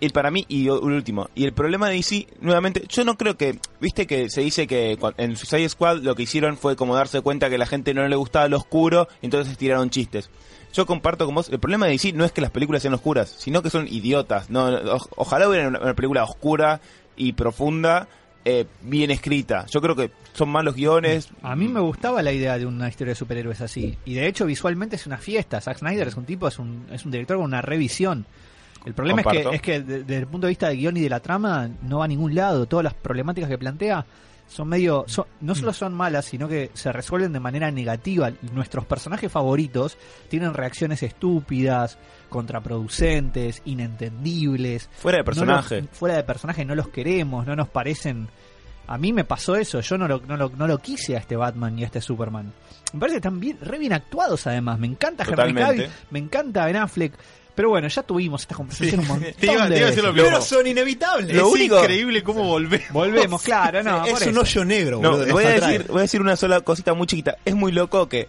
Y para mí, y el último, y el problema de DC, nuevamente, yo no creo que, viste que se dice que en Suicide Squad lo que hicieron fue como darse cuenta que a la gente no le gustaba lo oscuro, y entonces tiraron chistes. Yo comparto con vos, el problema de DC no es que las películas sean oscuras, sino que son idiotas. No, no, o- ojalá hubiera una, una película oscura y profunda, eh, bien escrita. Yo creo que son malos guiones. A mí me gustaba la idea de una historia de superhéroes así. Y de hecho, visualmente es una fiesta. Zack Snyder es un tipo, es un, es un director con una revisión. El problema es que, es que de- desde el punto de vista del guion y de la trama no va a ningún lado. Todas las problemáticas que plantea son medio. son- no solo son malas, sino que se resuelven de manera negativa. Nuestros personajes favoritos tienen reacciones estúpidas, contraproducentes, inentendibles. Fuera de No personaje. los- fuera de personaje, no los queremos, no nos parecen. A mí me pasó eso, yo no lo, no lo, no lo quise a este Batman y a este Superman. Me parece que están bien, re bien actuados además. Me encanta Henry. Cavill, me encanta Ben Affleck. Pero bueno, ya tuvimos esta conversación un montón Te iba- de te iba a decir lo veces. mismo. Pero son inevitables. Lo es único- increíble cómo volvemos. Volvemos, claro, no. es por un eso. hoyo negro, No, boludo, voy a, decir, voy a decir una sola cosita muy chiquita. Es muy loco que,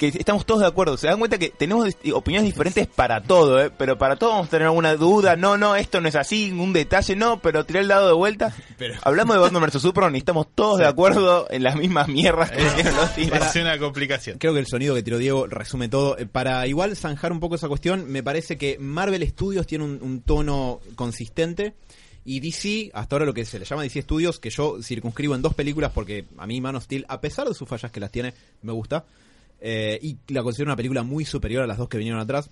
que estamos todos de acuerdo. Se dan cuenta que tenemos opiniones diferentes para todo, ¿eh? Pero para todo vamos a tener alguna duda. No, no, esto no es así, un detalle, no, pero tiré el dado de vuelta. Hablamos de Batman vs Superman y estamos todos de acuerdo en las mismas mierdas que hicieron los tíos. Es una complicación. Creo que el sonido que tiró Diego resume todo. Eh, Para igual zanjar un poco esa cuestión, me parece que Marvel Studios tiene un, un tono consistente. Y DC, hasta ahora lo que se le llama DC Studios, que yo circunscribo en dos películas porque a mí Man of Steel, a pesar de sus fallas que las tiene, me gusta. Eh, y la considero una película muy superior a las dos que vinieron atrás.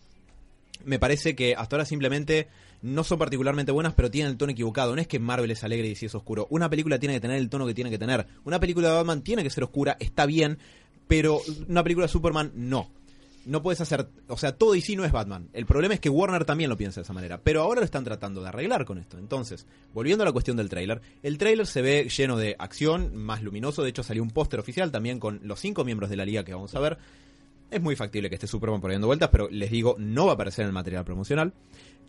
Me parece que hasta ahora simplemente no son particularmente buenas, pero tienen el tono equivocado. No es que Marvel es alegre y DC es oscuro. Una película tiene que tener el tono que tiene que tener. Una película de Batman tiene que ser oscura, está bien, pero una película de Superman no. No puedes hacer, o sea, todo DC no es Batman. El problema es que Warner también lo piensa de esa manera, pero ahora lo están tratando de arreglar con esto. Entonces, volviendo a la cuestión del tráiler, el tráiler se ve lleno de acción, más luminoso, de hecho salió un póster oficial también con los cinco miembros de la liga que vamos a ver. Es muy factible que esté Superman por ahí dando vueltas, pero les digo, no va a aparecer en el material promocional.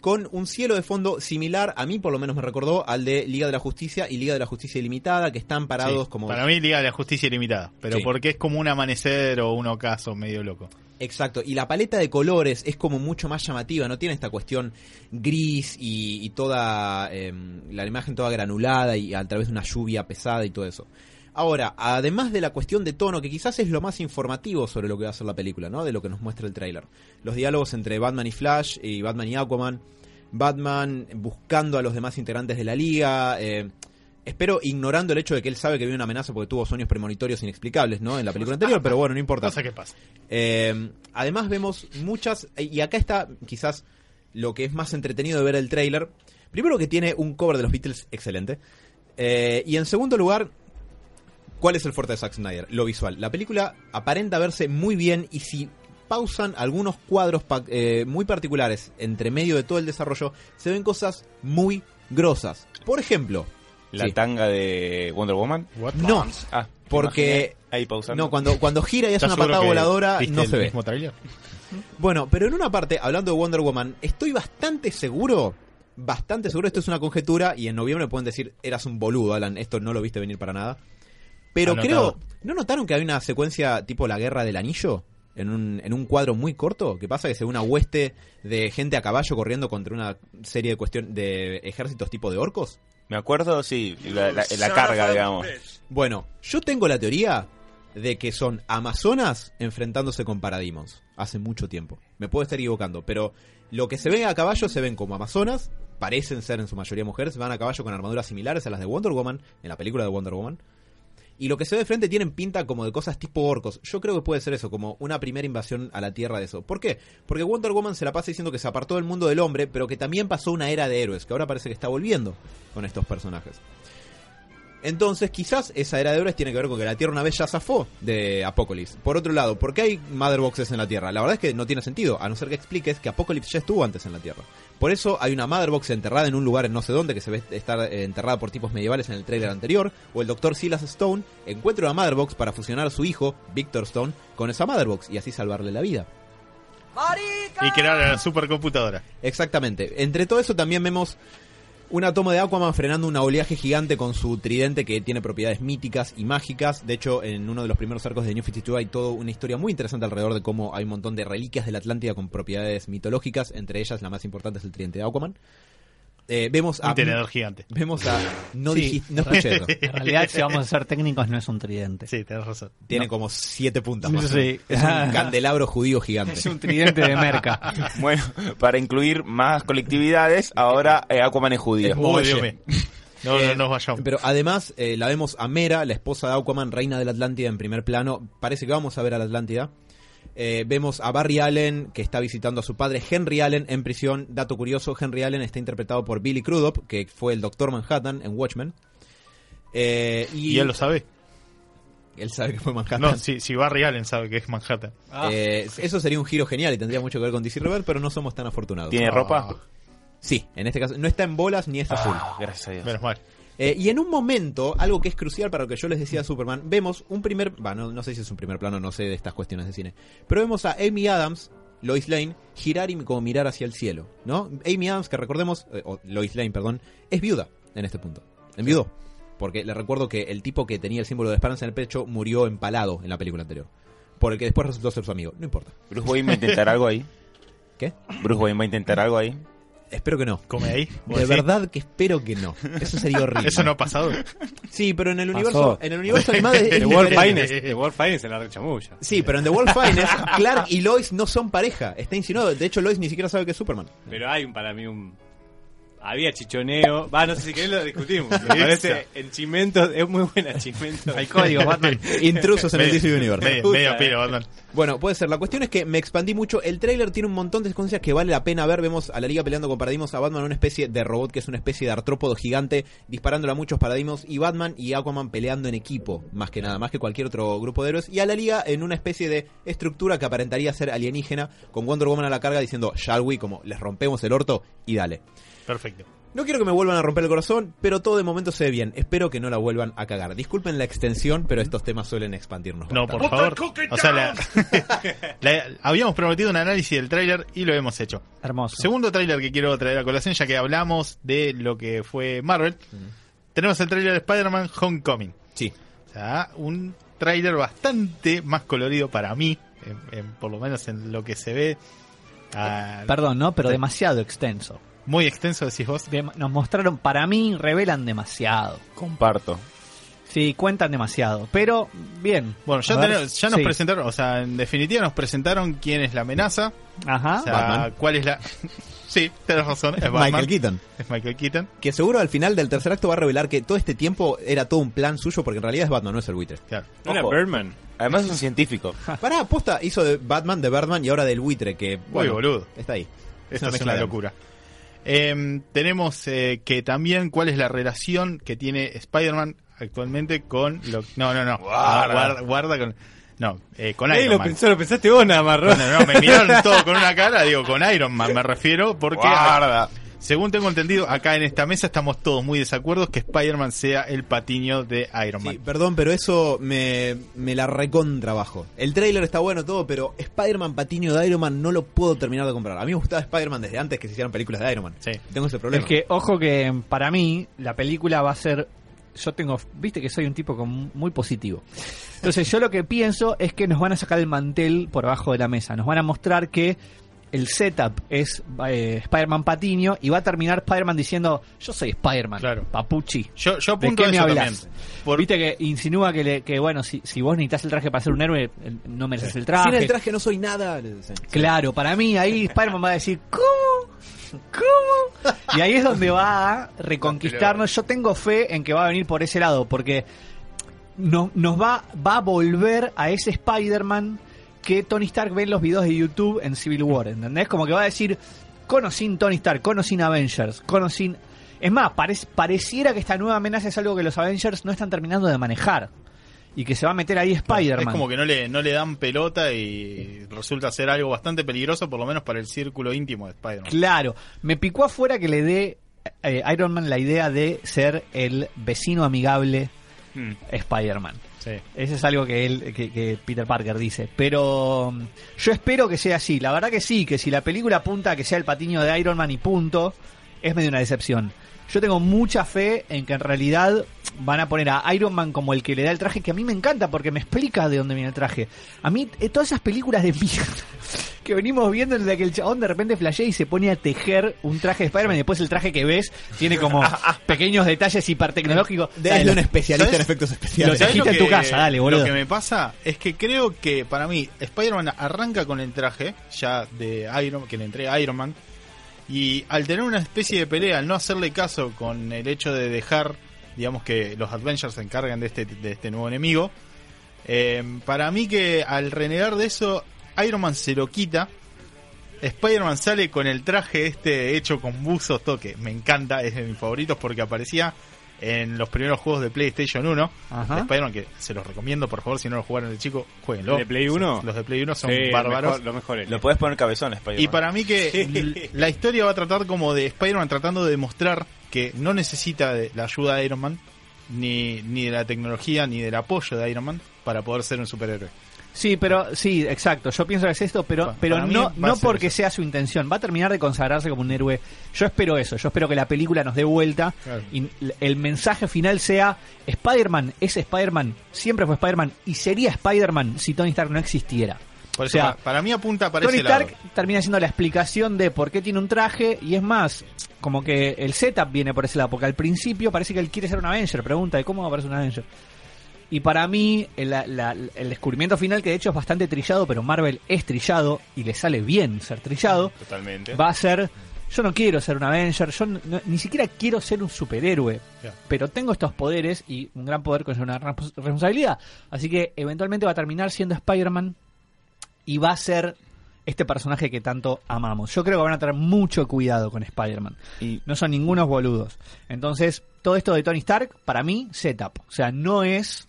Con un cielo de fondo similar, a mí por lo menos me recordó, al de Liga de la Justicia y Liga de la Justicia Ilimitada, que están parados Sí, como... Para mí, Liga de la Justicia Ilimitada. Pero Sí. porque es como un amanecer o un ocaso medio loco. Exacto, y la paleta de colores es como mucho más llamativa, no tiene esta cuestión gris y, y toda eh, la imagen toda granulada y a través de una lluvia pesada y todo eso. Ahora, además de la cuestión de tono, que quizás es lo más informativo sobre lo que va a ser la película, ¿no? De lo que nos muestra el tráiler. Los diálogos entre Batman y Flash y Batman y Aquaman. Batman buscando a los demás integrantes de la liga. eh, espero ignorando el hecho de que él sabe que viene una amenaza porque tuvo sueños premonitorios inexplicables, ¿no? En la película anterior, pero bueno, no importa. Cosa que pasa. Eh, además vemos muchas, y acá está quizás lo que es más entretenido de ver el tráiler. Primero que tiene un cover de los Beatles excelente. Eh, y en segundo lugar, ¿Cuál es el fuerte de Zack Snyder? Lo visual. La película aparenta verse muy bien y si pausan algunos cuadros pa- eh, muy particulares entre medio de todo el desarrollo, se ven cosas muy grosas. Por ejemplo, La Sí. tanga de Wonder Woman. no, Ah, Porque- imaginé Ahí pausando. no cuando, cuando gira y hace ¿Estás una patada voladora, no se ve. Bueno, pero en una parte, hablando de Wonder Woman, estoy bastante seguro, bastante seguro, esto es una conjetura, y en noviembre me pueden decir, eras un boludo, Alan, esto no lo viste venir para nada. Pero Anotado. creo, ¿no notaron que hay una secuencia tipo la guerra del anillo? En un, en un cuadro muy corto, que pasa que se ve una hueste de gente a caballo corriendo contra una serie de cuestión de ejércitos tipo de orcos. Me acuerdo, sí, la, la- la carga, digamos. Bueno, yo tengo la teoría de que son Amazonas enfrentándose con Parademons hace mucho tiempo. Me puedo estar equivocando, pero lo que se ve a caballo se ven como Amazonas, parecen ser en su mayoría mujeres, van a caballo con armaduras similares a las de Wonder Woman, en la película de Wonder Woman. Y lo que se ve de frente tienen pinta como de cosas tipo orcos. Yo creo que puede ser eso, como una primera invasión a la Tierra de eso. ¿Por qué? Porque Wonder Woman se la pasa diciendo que se apartó del mundo del hombre, pero que también pasó una era de héroes, que ahora parece que está volviendo con estos personajes. Entonces, quizás esa era de héroes tiene que ver con que la Tierra una vez ya zafó de Apocalypse. Por otro lado, ¿por qué hay Mother Boxes en la Tierra? La verdad es que no tiene sentido, a no ser que expliques que Apocalypse ya estuvo antes en la Tierra. Por eso hay una Mother Box enterrada en un lugar en no sé dónde, que se ve estar eh, enterrada por tipos medievales en el trailer anterior, o el Dr. Silas Stone encuentra una Mother Box para fusionar a su hijo, Victor Stone, con esa Mother Box y así salvarle la vida. Y crear la supercomputadora. Exactamente. Entre todo eso también vemos una toma de Aquaman frenando un oleaje gigante con su tridente que tiene propiedades míticas y mágicas. De hecho, en uno de los primeros arcos de New 52 hay toda una historia muy interesante alrededor de cómo hay un montón de reliquias de la Atlántida con propiedades mitológicas. Entre ellas, la más importante es el tridente de Aquaman. Eh, vemos a... Un tenedor gigante. Vemos a... No, Sí. dijiste- no escuché. En realidad, si vamos a ser técnicos, no es un tridente. Sí, tenés razón. Tiene No. como siete puntas. más Sí. Es un candelabro judío gigante. Es un tridente de merca. Bueno, para incluir más colectividades, ahora eh, Aquaman es judío. Es Uy, Oye. Dios mío. No, Eh, no nos vayamos. Pero además eh, la vemos a Mera, la esposa de Aquaman, reina de la Atlántida en primer plano. Parece que vamos a ver a la Atlántida. Eh, vemos a Barry Allen que está visitando a su padre Henry Allen en prisión. Dato curioso, Henry Allen está interpretado por Billy Crudup, que fue el Doctor Manhattan en Watchmen. Eh, y, Y él lo sabe. él sabe que fue Manhattan. No, si, si Barry Allen sabe que es Manhattan. Eh, eso sería un giro genial y tendría mucho que ver con DC Rebel, pero no somos tan afortunados. ¿Tiene ropa? Sí, en este caso no está en bolas ni es azul. Ah, gracias a Dios. Menos mal. Eh, y en un momento, algo que es crucial para lo que yo les decía a Superman, vemos un primer, va, no, no sé si es un primer plano, no sé de estas cuestiones de cine, pero vemos a Amy Adams, Lois Lane, girar y como mirar hacia el cielo, ¿no? Amy Adams, que recordemos, eh, o Lois Lane, perdón, es viuda en este punto, enviudó, porque le recuerdo que el tipo que tenía el símbolo de esperanza en el pecho murió empalado en la película anterior, por el que después resultó ser su amigo, no importa. ¿Bruce Wayne va a intentar algo ahí? ¿Qué? ¿Bruce Wayne va a intentar algo ahí? Espero que no. Come ahí. ¿Vos De verdad que espero que no. Eso sería horrible. Eso no ha pasado. Sí, pero en el Pasó. universo, en el universo animado es, The World. Finest, The World Finest en la rechamulla. Sí, pero en The World Finest, Clark y Lois no son pareja. Está insinuado. De hecho, Lois ni siquiera sabe que es Superman. Pero hay un, para mí un... Había chichoneo. Va, no sé si querés lo discutimos. Me parece en Chimentos, es muy buena Chimentos. Hay códigos, Batman. Intrusos en el DC Universe. Medio, gusta, medio eh. piro, Batman. Bueno, puede ser. La cuestión es que me expandí mucho. El tráiler tiene un montón de secuencias que vale la pena ver. Vemos a la liga peleando con paradigmas, a Batman una especie de robot que es una especie de artrópodo gigante disparándole a muchos paradigmas y Batman y Aquaman peleando en equipo, más que nada, más que cualquier otro grupo de héroes. Y a la liga en una especie de estructura que aparentaría ser alienígena, con Wonder Woman a la carga diciendo, shall we, como les rompemos el orto y dale. Perfecto. No quiero que me vuelvan a romper el corazón, pero todo de momento se ve bien. Espero que no la vuelvan a cagar. Disculpen la extensión, pero estos temas suelen expandirnos. No, bastante. por favor. O sea, la- la- habíamos prometido un análisis del tráiler y lo hemos hecho. Hermoso. Segundo tráiler que quiero traer a colación, ya que hablamos de lo que fue Marvel. Tenemos el tráiler de Spider-Man Homecoming. Sí. O sea, un tráiler bastante más colorido para mí, en- en- por lo menos en lo que se ve. Ah, Perdón, ¿no? Pero demasiado extenso. Muy extenso, decís vos. Nos mostraron, para mí, revelan demasiado. Comparto. Sí, cuentan demasiado. Pero, bien. Bueno, ya, A ver, tenemos- ya nos sí. presentaron, o sea, en definitiva nos presentaron quién es la amenaza, Ajá. o sea, Batman. cuál es la... sí, tenés razón, es Batman. Michael Keaton. Es Michael Keaton. Que seguro al final del tercer acto va a revelar que todo este tiempo era todo un plan suyo, porque en realidad es Batman, no es el buitre. Claro. ¿No era. Birdman? Además es un científico. Pará, posta, hizo de Batman, de Birdman y ahora del buitre, que. Muy Bueno, boludo. Está ahí. Esto una es una locura. Em, tenemos eh, que también cuál es la relación que tiene Spider-Man actualmente con lo no no no Guarda. guarda, guarda con no eh, con Iron lo, Man pensó, lo pensaste vos nada más, no, no, me miraron todo con una cara digo con Iron Man me refiero porque Guarda. Según tengo entendido acá en esta mesa estamos todos muy desacuerdos que Spider-Man sea el patiño de Iron Man Sí, perdón, pero eso me, me la recontrabajo. El trailer está bueno todo, pero Spider-Man Patiño de Iron Man no lo puedo terminar de comprar. A mí me gustaba Spider-Man desde antes que se hicieran películas de Iron Man. Sí. Tengo ese problema. Es que, ojo que para mí, la película va a ser. Yo tengo. Viste que soy un tipo con- muy positivo. Entonces, yo lo que pienso es que nos van a sacar el mantel por abajo de la mesa. Nos van a mostrar que el setup es eh, Spider-Man Patiño y va a terminar Spider-Man diciendo: Yo soy Spider-Man, Claro. papuchi. yo yo ¿De qué me hablas? Por- Viste que insinúa que, le- que bueno, si, si vos necesitas el traje para ser un héroe, no mereces el traje. Sin el traje no soy nada. Claro, para mí ahí Spider-Man va a decir, ¿cómo? ¿Cómo? Y ahí es donde va a reconquistarnos. Yo tengo fe en que va a venir por ese lado, porque no- nos va, va a volver a ese Spider-Man que Tony Stark ve en los videos de YouTube en Civil War, ¿entendés? Como que va a decir, con o sin Tony Stark, con o sin Avengers, con o sin... Es más, parec- pareciera que esta nueva amenaza es algo que los Avengers no están terminando de manejar. Y que se va a meter ahí Spider-Man. Es como que no le, no le dan pelota y resulta ser algo bastante peligroso, por lo menos para el círculo íntimo de Spider-Man. Claro, me picó afuera que le dé eh, Iron Man la idea de ser el vecino amigable Mm, Spider-Man. Sí. Eso es algo que él, que, que Peter Parker dice. Pero mm, yo espero que sea así. La verdad que sí, que si la película apunta a que sea el patiño de Iron Man y punto, es medio una decepción. Yo tengo mucha fe en que en realidad van a poner a Iron Man como el que le da el traje, que a mí me encanta porque me explica de dónde viene el traje. A mí, eh, todas esas películas de mierda que venimos viendo desde que el chabón de repente flashea y se pone a tejer un traje de Spider-Man y después el traje que ves tiene como pequeños detalles hipertecnológicos. De, Dale, un especialista ¿sabes? en efectos Lo especiales. ¿Sabés tejiste en tu casa, dale, boludo. Lo que me pasa es que creo que para mí Spider-Man arranca con el traje ya de Iron que le entrega Iron Man y al tener una especie de pelea, al no hacerle caso con el hecho de dejar, digamos que los Avengers se encargan de este, de este nuevo enemigo, eh, para mí que al renegar de eso, Iron Man se lo quita. Spider-Man sale con el traje este hecho con buzos, toque. Me encanta, es de mis favoritos porque aparecía en los primeros juegos de PlayStation 1. Ajá. de Spider-Man, que se los recomiendo, por favor, si no lo jugaron de chico, jueguenlo. ¿De Play 1? Los de Play 1 son Sí, bárbaros. mejor- lo mejor es. Lo puedes poner cabezón, Spider-Man. Y para mí que la historia va a tratar como de Spider-Man tratando de demostrar que no necesita de la ayuda de Iron Man, ni, ni de la tecnología, ni del apoyo de Iron Man para poder ser un superhéroe. Sí, pero sí, exacto. Yo pienso que es esto, pero, pero no, no porque eso. sea su intención. Va a terminar de consagrarse como un héroe. Yo espero eso. Yo espero que la película nos dé vuelta Claro. y el mensaje final sea Spider-Man es Spider-Man, siempre fue Spider-Man y sería Spider-Man si Tony Stark no existiera. Por O sea, pa- para mí apunta para Tony ese lado. Stark termina siendo la explicación de por qué tiene un traje y es más, como que el setup viene por ese lado, porque al principio parece que él quiere ser un Avenger, pregunta de cómo va a aparecer un Avenger. Y para mí, el, la- la- el descubrimiento final, que de hecho es bastante trillado, pero Marvel es trillado y le sale bien ser trillado, Totalmente. va a ser, yo no quiero ser un Avenger, yo no- ni siquiera quiero ser un superhéroe, pero tengo estos poderes y un gran poder con una respons- responsabilidad. Así que eventualmente va a terminar siendo Spider-Man y va a ser este personaje que tanto amamos. Yo creo que van a tener mucho cuidado con Spider-Man. Y No son ningunos boludos. Entonces, todo esto de Tony Stark, para mí, setup. O sea, no es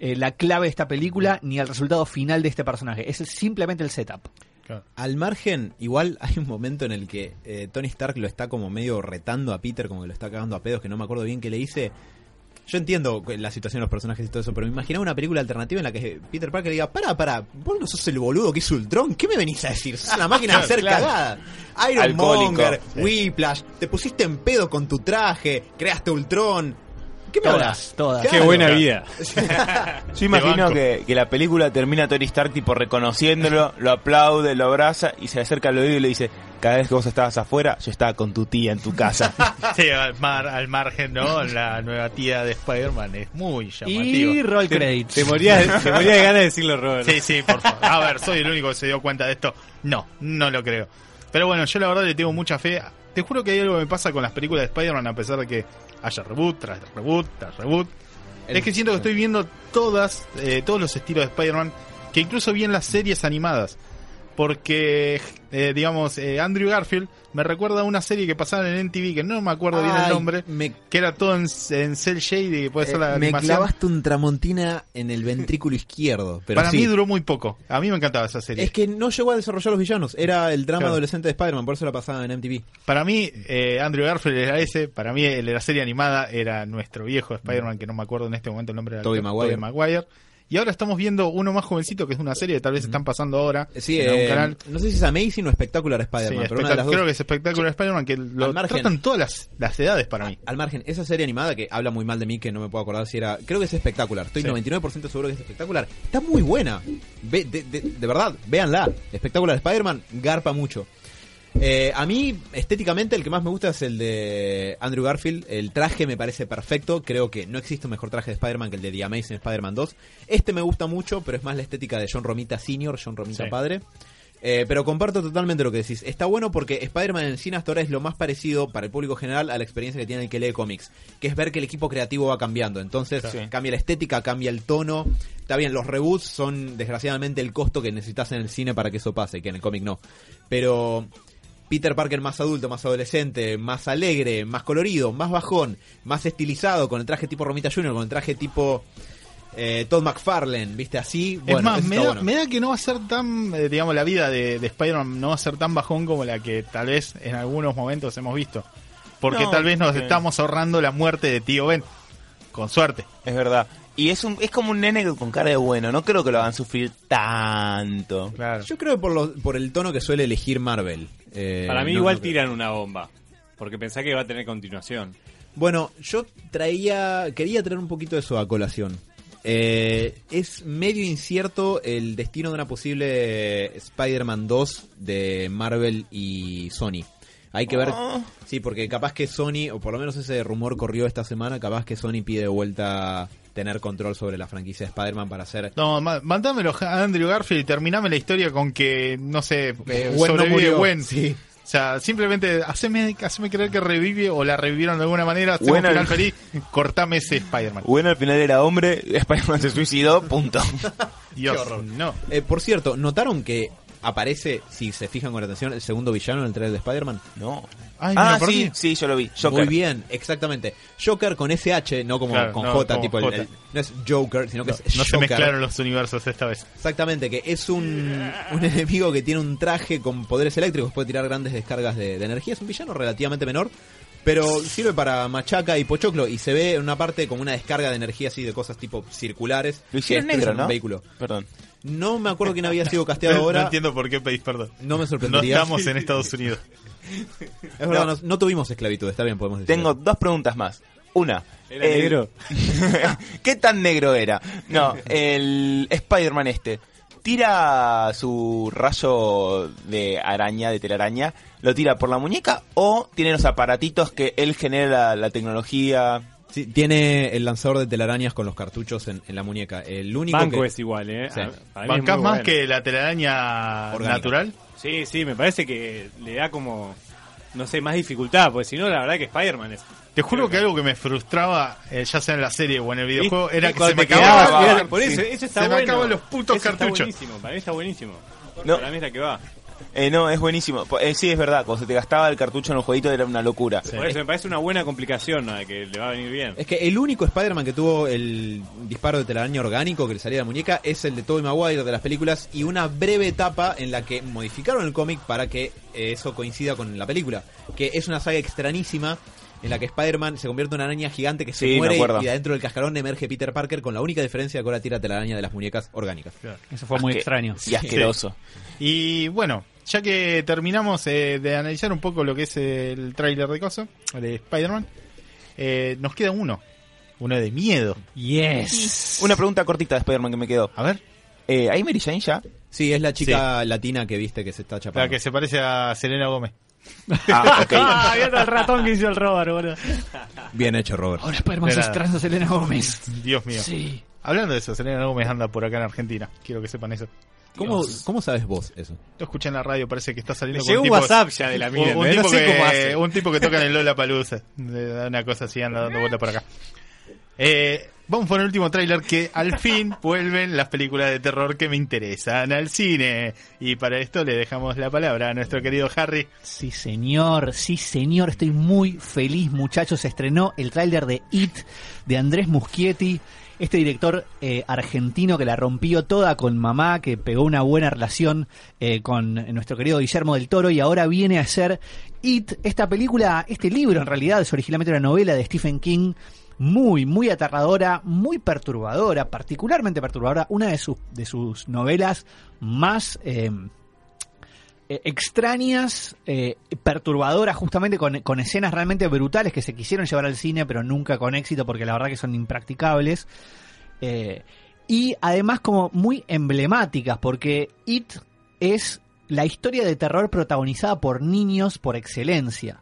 eh, la clave de esta película ni el resultado final de este personaje. Es simplemente el setup. Claro. Al margen, igual hay un momento en el que eh, Tony Stark lo está como medio retando a Peter, como que lo está cagando a pedos, que no me acuerdo bien qué le dice. Yo entiendo la situación de los personajes y todo eso, pero me imaginaba una película alternativa en la que Peter Parker diga, para, para, vos no sos el boludo que hizo Ultron, ¿qué me venís a decir? Sos una máquina de hacer Claro. cagada. Iron Alcohólico. Monger, Sí. Whiplash, te pusiste en pedo con tu traje, creaste Ultron. ¿Qué me Todas, hablas? todas. Qué Claro. buena vida. yo imagino que, que la película termina Tony Stark tipo reconociéndolo, lo aplaude, lo abraza y se acerca al oído y le dice, cada vez que vos estabas afuera, yo estaba con tu tía en tu casa. Sí, al, mar, al margen, ¿no? La nueva tía de Spider-Man es muy llamativo. Y roll credits. te morías, te morías de ganas de decirlo, Robert. Sí, sí, por favor. A ver, soy el único que se dio cuenta de esto. No, no lo creo. Pero bueno, yo la verdad le tengo mucha fe. Te juro que hay algo que me pasa con las películas de Spider-Man a pesar de que haya reboot tras reboot tras reboot. Es que siento que estoy viendo todas, eh, todos los estilos de Spider-Man, que incluso vi en las series animadas. Porque, eh, digamos, eh, Andrew Garfield me recuerda a una serie que pasaba en NTV, que no me acuerdo bien el nombre, me- que era todo en, en cel shade y puede ser Eh, la me animación. clavaste un tramontina en el ventrículo izquierdo. Pero Para sí. mí duró muy poco. A mí me encantaba esa serie. Es que no llegó a desarrollar los villanos. Era el drama Claro. adolescente de Spider-Man, por eso la pasaba en MTV. Para mí, eh, Andrew Garfield era ese. Para mí, la serie animada era nuestro viejo Spider-Man, que no me acuerdo en este momento el nombre del Tobey Maguire. Maguire. Y ahora estamos viendo uno más jovencito, que es una serie que tal vez están pasando ahora Sí, en algún eh, canal. no sé si es Amazing o Espectacular Spider-Man, espectac- dos. creo que es espectacular Spider-Man, que lo margen. tratan todas las, las edades para mí. Al margen, esa serie animada que habla muy mal de mí, que no me puedo acordar si era. Creo que es espectacular. Estoy Sí. 99% seguro que es espectacular. Está muy buena. Ve- de, de- de verdad, véanla. Espectacular Spider-Man, garpa mucho. Eh, a mí, estéticamente, el que más me gusta es el de Andrew Garfield. El traje me parece perfecto. Creo que no existe un mejor traje de Spider-Man que el de The Amazing Spider-Man 2. Este me gusta mucho, pero es más la estética de John Romita Sr., John Romita Sí. Padre. Eh, pero comparto totalmente lo que decís. Está bueno porque Spider-Man en cine hasta ahora es lo más parecido para el público general a la experiencia que tiene el que lee cómics, que es ver que el equipo creativo va cambiando. Entonces Sí. cambia la estética, cambia el tono. Está bien, los reboots son desgraciadamente el costo que necesitas en el cine para que eso pase, que en el cómic no. Pero Peter Parker más adulto, más adolescente, más alegre, más colorido, más bajón, más estilizado, con el traje tipo Romita Jr., con el traje tipo eh, Todd McFarlane, ¿viste? Así. Bueno, es más, me da, bueno. me da que no va a ser tan, eh, digamos, la vida de, de Spider-Man no va a ser tan bajón como la que tal vez en algunos momentos hemos visto. Porque No, tal vez nos estamos ahorrando la muerte de tío Ben. Con suerte. Es verdad. Y es un es como un nene con cara de bueno. No creo que lo hagan sufrir tanto. Claro. Yo creo que por, lo- por el tono que suele elegir Marvel. Eh, Para mí no- igual no- tiran una bomba. Porque pensá que va a tener continuación. Bueno, yo traía, quería traer un poquito de eso a colación. Eh, es medio incierto el destino de una posible Spider-Man 2 de Marvel y Sony. Hay que ver, Oh. sí, porque capaz que Sony, o por lo menos ese rumor corrió esta semana, capaz que Sony pide de vuelta tener control sobre la franquicia de Spider-Man para hacer... No, ma- mandámelo a Andrew Garfield y terminame la historia con que, no sé, eh, Gwen no murió. Gwen. Sí. O sea, simplemente haceme, haceme creer que revive o la revivieron de alguna manera, hacemos Gwen un final al- feliz, cortame ese Spider-Man. Bueno, al final era hombre, Spider-Man se suicidó, punto. Dios, horror. no. Eh, por cierto, ¿notaron que aparece, si se fijan con atención, el segundo villano en el trailer de Spider-man? No. Ay, ah, sí, sí, yo lo vi. Joker. Muy bien, exactamente. Joker con SH, no como Claro, con no, J, como tipo el- J. el- no es Joker, sino que No, es no se Joker. mezclaron los universos esta vez. Exactamente, que es un, un enemigo que tiene un traje con poderes eléctricos, puede tirar grandes descargas de, de energía. Es un villano relativamente menor, pero sirve para machaca y pochoclo. Y se ve en una parte como una descarga de energía así de cosas tipo circulares. Lo hicieron destrozan negro, un ¿no? vehículo. Perdón. No me acuerdo quién había sido casteado No, ahora. entiendo por qué pedís perdón. No me No sorprendería. estamos en Estados Unidos. Es verdad, no, no tuvimos esclavitud, está bien, podemos decir. Tengo dos preguntas más. Una. ¿Era el- negro? ¿Qué tan negro era? No, el Spider-Man este. ¿Tira su rayo de araña, de telaraña? ¿Lo tira por la muñeca o tiene los aparatitos que él genera la, la tecnología? Sí, tiene el lanzador de telarañas con los cartuchos en, en la muñeca. El único Banco que... es igual, ¿eh? Sí. A- para mí es ¿Bancás más bueno. que la telaraña Orgánica. natural? Sí, sí, me parece que le da como, no sé, más dificultad, porque si no, la verdad que Spider-Man es... Te juro que algo que me frustraba, eh, ya sea en la serie o en el videojuego, era que se me te acababa. quedabas, acababa, era- por eso, sí. eso está Se me bueno. acaban los putos Eso está cartuchos. buenísimo, para mí está buenísimo. No. Para mí es la que va. Eh, no, es buenísimo. Eh, sí, es verdad. Cuando se te gastaba el cartucho en los jueguitos era una locura. Por eso me parece una buena complicación, ¿no? que le va a venir bien. Es que el único Spider-Man que tuvo el disparo de telaraña orgánico que le salía de la muñeca es el de Tobey Maguire de las películas y una breve etapa en la que modificaron el cómic para que eso coincida con la película. Que es una saga extrañísima en la que Spider-Man se convierte en una araña gigante que se Sí, muere y de adentro del cascarón emerge Peter Parker con la única diferencia de que ahora tira telaraña de las muñecas orgánicas. Eso fue muy Asque- extraño. Y asqueroso. Y bueno, ya que terminamos eh, de analizar un poco lo que es el tráiler de Coso, de Spider-Man, eh, nos queda uno. Uno de miedo. Yes. Una pregunta cortita de Spider-Man que me quedó. A ver, Eh, ¿Hay Mary Jane ya? Sí, es la chica latina que viste que se está chapando. la que se parece a Selena Gómez. Ah, ok. Ah, viendo el ratón que hizo el Robert, boludo. Bien hecho, Robert. Ahora Spider-Man De se nada. estresa a Selena Gómez. Dios mío. Sí. Hablando de eso, Selena Gómez anda por acá en Argentina. Quiero que sepan eso. ¿Cómo. ¿Cómo sabes vos eso? Lo escuché en la radio, parece que está Me saliendo llegó un WhatsApp ya de la un, mina, un no tipo que, hace. un tipo que toca en el Lola Palusa. Una cosa así anda dando vuelta por acá. Eh, Vamos por el último tráiler que al fin vuelven las películas de terror que me interesan al cine. Y para esto le dejamos la palabra a nuestro querido Harry. Sí, señor, sí, señor. Estoy muy feliz, muchachos. Se estrenó el tráiler de It de Andrés Muschietti. Este director eh, argentino que la rompió toda con mamá, que pegó una buena relación eh, con nuestro querido Guillermo del Toro y ahora viene a hacer It, esta película, este libro en realidad es originalmente una novela de Stephen King muy, muy aterradora, muy perturbadora, particularmente perturbadora, una de sus, de sus novelas más eh, eh, extrañas, eh, perturbadoras, justamente con, con escenas realmente brutales que se quisieron llevar al cine, pero nunca con éxito porque la verdad que son impracticables. Y además como muy emblemáticas, porque It es la historia de terror protagonizada por niños por excelencia.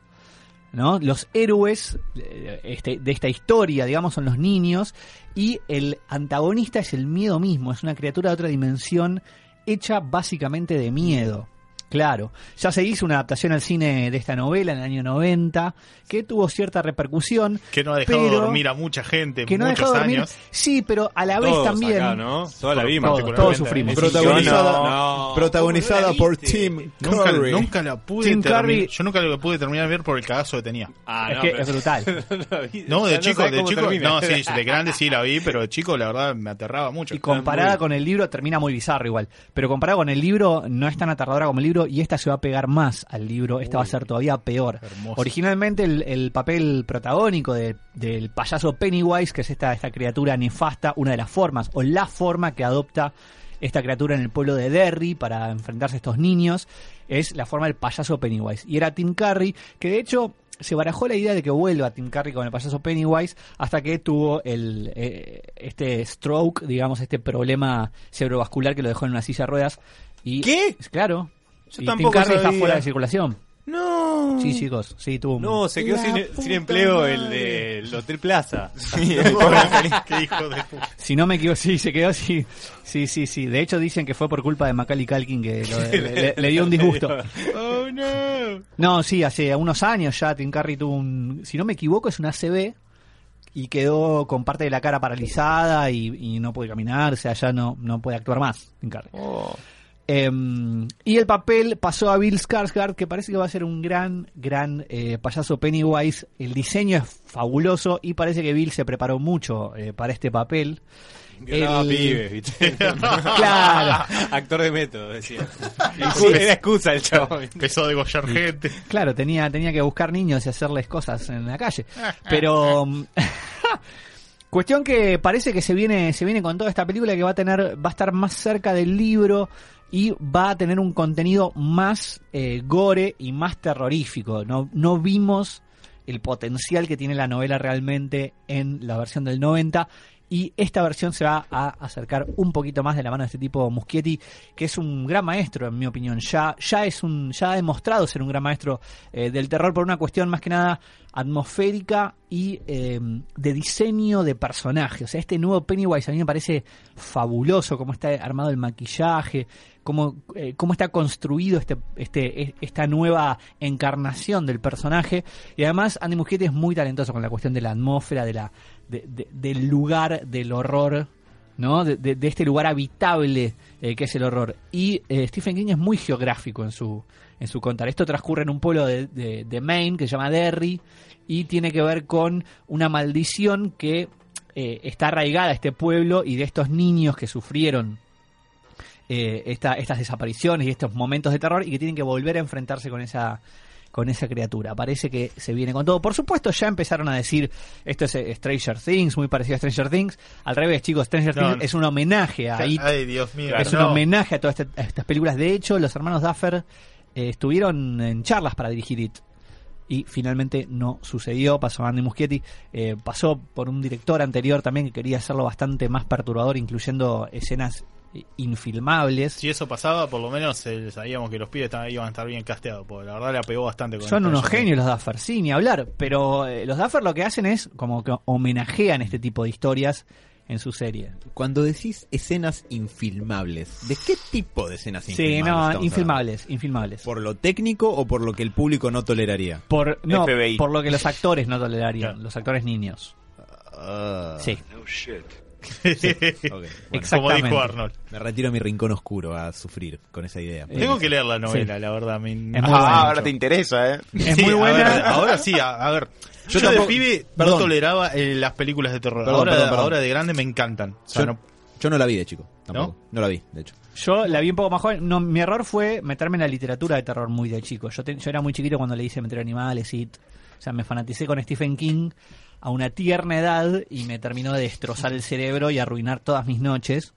¿No? Los héroes eh, este- de esta historia, digamos, son los niños y el antagonista es el miedo mismo, es una criatura de otra dimensión hecha básicamente de miedo. Claro, ya se hizo una adaptación al cine de esta novela en el año 90 que tuvo cierta repercusión. Que no ha dejado pero- dormir a mucha gente que no ha muchos dejado dormir. años. Sí, pero a la vez Todos también. acá, ¿no? Toda la vimos. todos, todos sufrimos. Protagonizada, Yo no. protagonizada ¿Cómo no la por? Tim Nunca, Curry. nunca la pude Tim terminar. Curry- Yo nunca la pude terminar de ver por el cagazo que tenía. Ah, Es no, que pero- es brutal. no de chico, de chico, termina. no, sí, de grande sí la vi, pero de chico la verdad me aterraba mucho. Y comparada con el libro, termina muy bizarro igual. Pero comparada con el libro, no es tan aterradora como el libro y esta se va a pegar más al libro. Esta va a ser todavía peor. Hermoso. Originalmente el, el papel protagónico de- del payaso Pennywise, que es esta, esta criatura nefasta, una de las formas, o la forma que adopta esta criatura en el pueblo de Derry para enfrentarse a estos niños, es la forma del payaso Pennywise. Y era Tim Curry, que de hecho se barajó la idea de que vuelva Tim Curry con el payaso Pennywise hasta que tuvo el eh, este stroke, digamos, este problema cerebrovascular que lo dejó en una silla de ruedas. Y, ¿Qué? Claro. Yo y Tim tampoco Curry está sabía. fuera de circulación. No. Sí, chicos, sí, tuvo un- No, se quedó La sin, puta sin empleo madre. el del Hotel Plaza. Sí, el pobre infeliz. Qué hijo de puta. Si no me equivoco, sí, se quedó así. Sí, sí, sí. De hecho, dicen que fue por culpa de Macaulay Culkin que lo- le, le- le dio un disgusto. Oh no. No, sí, hace unos años ya Tim Curry tuvo un. Si no me equivoco, es un ACV y quedó con parte de la cara paralizada y, y no puede caminar, o sea, ya no, no puede actuar más Tim Curry. Oh. Em, y el papel pasó a Bill Skarsgård, que parece que va a ser un gran, gran eh, payaso Pennywise. El diseño es fabuloso y parece que Bill se preparó mucho eh, para este papel. El- pibes, ¿viste? Claro. Actor de método, decía. Era excusa el chavo. Empezó a degollar gente. Claro, tenía, tenía que buscar niños y hacerles cosas en la calle. Pero. mm, Cuestión que parece que se viene, se viene con toda esta película que va a tener, va a estar más cerca del libro y va a tener un contenido más eh, gore y más terrorífico. No, no vimos el potencial que tiene la novela realmente en la versión del 90 y esta versión se va a acercar un poquito más de la mano de este tipo Muschietti que es un gran maestro en mi opinión ya ya es un ya ha demostrado ser un gran maestro eh, del terror por una cuestión más que nada atmosférica y eh, de diseño de personaje o sea este nuevo Pennywise a mí me parece fabuloso cómo está armado el maquillaje cómo, eh, cómo está construido este, este, esta nueva encarnación del personaje. Y además Andy Muschietti es muy talentoso con la cuestión de la atmósfera, de la, de- de- del lugar del horror. ¿no? De, de- este lugar habitable eh, que es el horror. Y eh, Stephen King es muy geográfico en su, en su contar. Esto transcurre en un pueblo de, Maine que se llama Derry y tiene que ver con una maldición que eh, está arraigada a este pueblo y de estos niños que sufrieron esta- estas desapariciones y estos momentos de terror y que tienen que volver a enfrentarse con esa con esa criatura. Parece que se viene con todo. Por supuesto, ya empezaron a decir esto es eh, Stranger Things, muy parecido a Stranger Things. Al revés, chicos, Stranger No, Things es un homenaje a It. Ay, Dios mío. Es no. un homenaje a todas este- a estas películas. De hecho, los hermanos Duffer eh, estuvieron en charlas para dirigir It. Y finalmente no sucedió. Pasó a Andy Muschietti. eh, pasó por un director anterior también que quería hacerlo bastante más perturbador, incluyendo escenas infilmables. Si eso pasaba, por lo menos eh, sabíamos que los pibes estaban- iban a estar bien casteados, porque la verdad la pegó bastante con Son unos genios los Duffer, sí, ni hablar. Pero eh, los Duffer lo que hacen es como que homenajean este tipo de historias en su serie. Cuando decís escenas infilmables, ¿de qué tipo de escenas Sí, infilmables? no, estamos infilmables, infilmables. ¿Por lo técnico o por lo que el público no toleraría? Por, no, FBI. por lo que los actores no tolerarían, los actores niños. Ah, Sí, Bueno, Como exactamente. dijo Arnold. me retiro a mi rincón oscuro a sufrir con esa idea. Tengo que leer la novela, Sí. la verdad. Me, Ah, buena. ahora te interesa, ¿eh? Es Sí, muy a buena. ver, ahora sí, a, a ver. Yo, Yo tampoco- de pibe perdón. no toleraba eh, las películas de terror. Perdón, ahora, perdón, perdón. ahora de grande me encantan. O sea, yo, no- yo no la vi de chico, tampoco. ¿No? la vi, de hecho. Yo la vi un poco más joven. No, mi error fue meterme en la literatura de terror muy de chico. Yo, te- yo era muy chiquito cuando le hice meter animales y... O sea, me fanaticé con Stephen King a una tierna edad y me terminó de destrozar el cerebro y arruinar todas mis noches.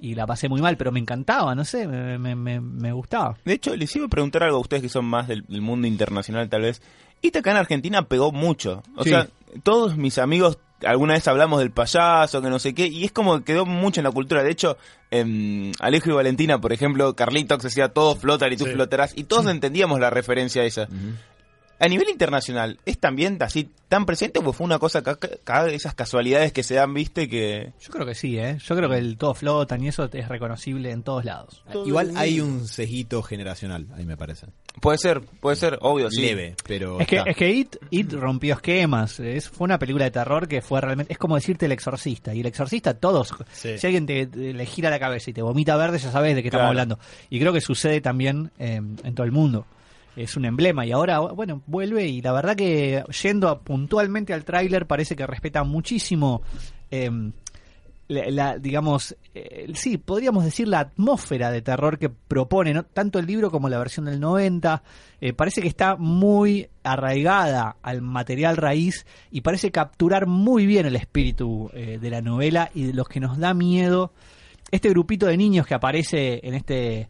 Y la pasé muy mal, pero me encantaba, no sé, me, me, me- me gustaba. De hecho, les iba a preguntar algo a ustedes que son más del, del mundo internacional, tal vez. Y acá en Argentina pegó mucho. O Sí. sea, todos mis amigos, alguna vez hablamos del payaso, que no sé qué, y es como que quedó mucho en la cultura. De hecho, em, Alejo y Valentina, por ejemplo, Carlitos decía todos flotan y tú Sí. flotarás, y todos entendíamos la referencia a esa. A nivel internacional, ¿es también así tan presente o fue una cosa, de esas casualidades que se dan, viste, que... Yo creo que sí, ¿eh? Yo creo que el todo flotan y eso es reconocible en todos lados. Igual hay un cejito generacional, ahí me parece. Puede ser, puede ser, obvio, sí. Leve, pero. Es que, es que It, It rompió esquemas. Es, fue una película de terror que fue realmente. Es como decirte el exorcista. Y el exorcista, todos. Sí. Si alguien te, te- le gira la cabeza y te vomita verde, ya sabes de qué estamos hablando. Y creo que sucede también eh, en todo el mundo. Es un emblema. Y ahora, bueno, vuelve. Y la verdad que yendo puntualmente al tráiler, parece que respeta muchísimo. eh, la, la- digamos, eh, sí, podríamos decir la atmósfera de terror que propone, ¿no? tanto el libro como la versión del 90, eh, parece que está muy arraigada al material raíz y parece capturar muy bien el espíritu eh, de la novela y de los que nos da miedo. Este grupito de niños que aparece en este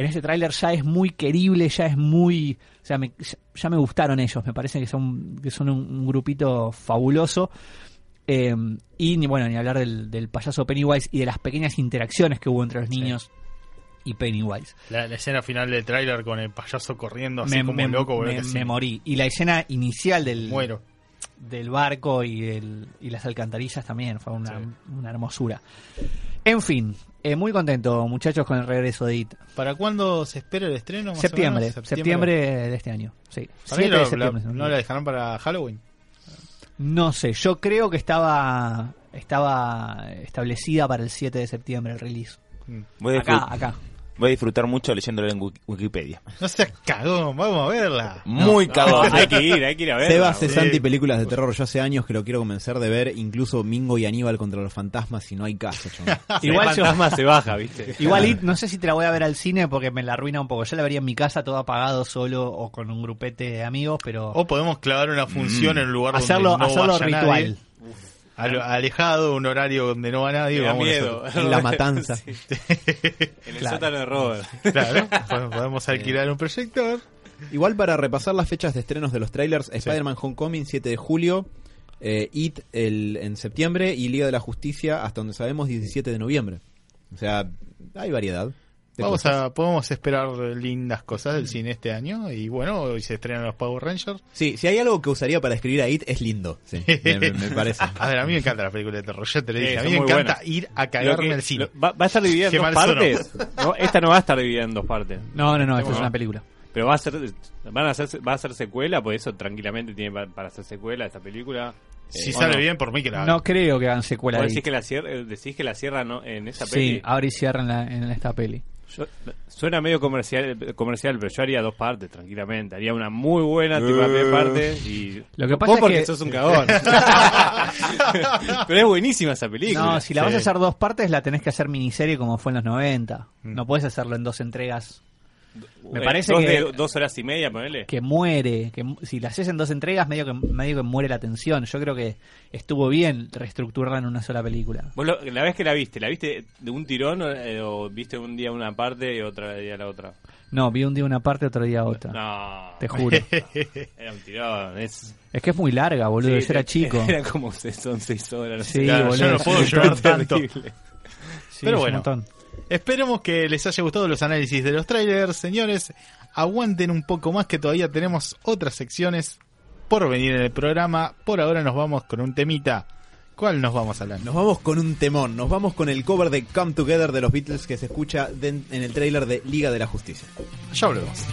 en este tráiler ya es muy querible, ya es muy, o sea, me- ya, me gustaron ellos, me parece que son que son un, un grupito fabuloso. Eh, y ni bueno, ni hablar del, del payaso Pennywise y de las pequeñas interacciones que hubo entre los niños y Pennywise. La, la escena final del tráiler con el payaso corriendo así Me, como me- loco, boludo, me- morí. Y la escena inicial del, Muero. del barco y, el- y las alcantarillas también fue una, una hermosura. En fin, eh, muy contento, muchachos, con el regreso de IT. ¿Para cuándo se espera el estreno? más o Septiembre, menos? septiembre, de este año. Sí, Para mí 7 de lo- septiembre. la- ¿No la dejarán para Halloween? No sé, yo creo que estaba estaba establecida para el 7 de septiembre el release. Mm. Voy a, Acá, acá. Voy a disfrutar mucho leyéndolo en Wiki- Wikipedia. No seas cagón, vamos a verla. Muy No, cagón. hay que ir, hay que ir a ver. Seba es Sí. anti películas de terror. Yo hace años que lo quiero convencer de ver, incluso Mingo y Aníbal contra los fantasmas, si no hay caso. Igual el yo- fantasma se baja, ¿viste? Igual It, no sé si te la voy a ver al cine porque me la arruina un poco. Yo la vería en mi casa todo apagado solo o con un grupete de amigos, pero O podemos clavar una función en un lugar hacerlo, donde no hacerlo vaya ritual. nadie. Al- alejado, un horario donde no va nadie. Vamos miedo. En la matanza. Sí. En el sótano de Robert. Claro, podemos- podemos alquilar un proyector. Igual para repasar las fechas de estrenos de los trailers, Spider-Man Homecoming 7 de julio, eh, It el, en septiembre y Liga de la Justicia, hasta donde sabemos, 17 de noviembre. O sea, hay variedad. Vamos cosas. a, podemos esperar lindas cosas del cine este año. Y bueno, hoy se estrenan los Power Rangers. Sí, si hay algo que usaría para escribir a It, es lindo. Sí, me, parece. A ver, a mí me encanta la película de terror. Ya te lo Sí, dije. a mí me encanta buenas. ir a cagarme que- al cine. lo- va, va a estar dividida en dos partes. No, esta no va a estar dividida en dos partes. No, no, no, esto es una película. Pero va a ser van a hacer va a ser secuela, por eso tranquilamente tiene pa- para hacer secuela esta película. Si Eh, ¿o sale no? bien, por mí que la No creo que hagan secuela ¿Vos de decís que la cierra, eh, decís que la cierra no, en esa Sí, peli? abre y cierra en, en esta peli. Yo- suena medio comercial, comercial, pero yo haría dos partes tranquilamente. Haría una muy buena tipo, primera parte y Lo que Vos pasa es porque que- sos un cagón. pero es buenísima esa película. No, si la vas a hacer dos partes, la tenés que hacer miniserie como fue en los 90. Mm. No puedes hacerlo en dos entregas. Me Eh, parece dos que- de- dos horas y media, ponele. Que muere. que Si la haces en dos entregas, medio que, medio que muere la tensión. Yo creo que estuvo bien reestructurarla en una sola película. Vos lo- la vez que la viste, ¿la viste de un tirón o, eh, o viste un día una parte y otro día la otra? No, vi un día una parte, otro día otra. No, Te juro. era un tirón. Es, es que es muy larga, boludo. Sí, yo era chico. Era como son seis horas. No Sí, sé. Claro, boludo. yo no puedo llorar tanto. Sí, Pero es un bueno. montón. Esperemos que les haya gustado los análisis de los trailers, señores. Aguanten un poco más que todavía tenemos otras secciones por venir en el programa. Por ahora nos vamos con un temita. ¿Cuál nos vamos a hablar? Nos vamos con un temón, nos vamos con el cover de Come Together de los Beatles que se escucha en el tráiler de Liga de la Justicia. Ya volvemos.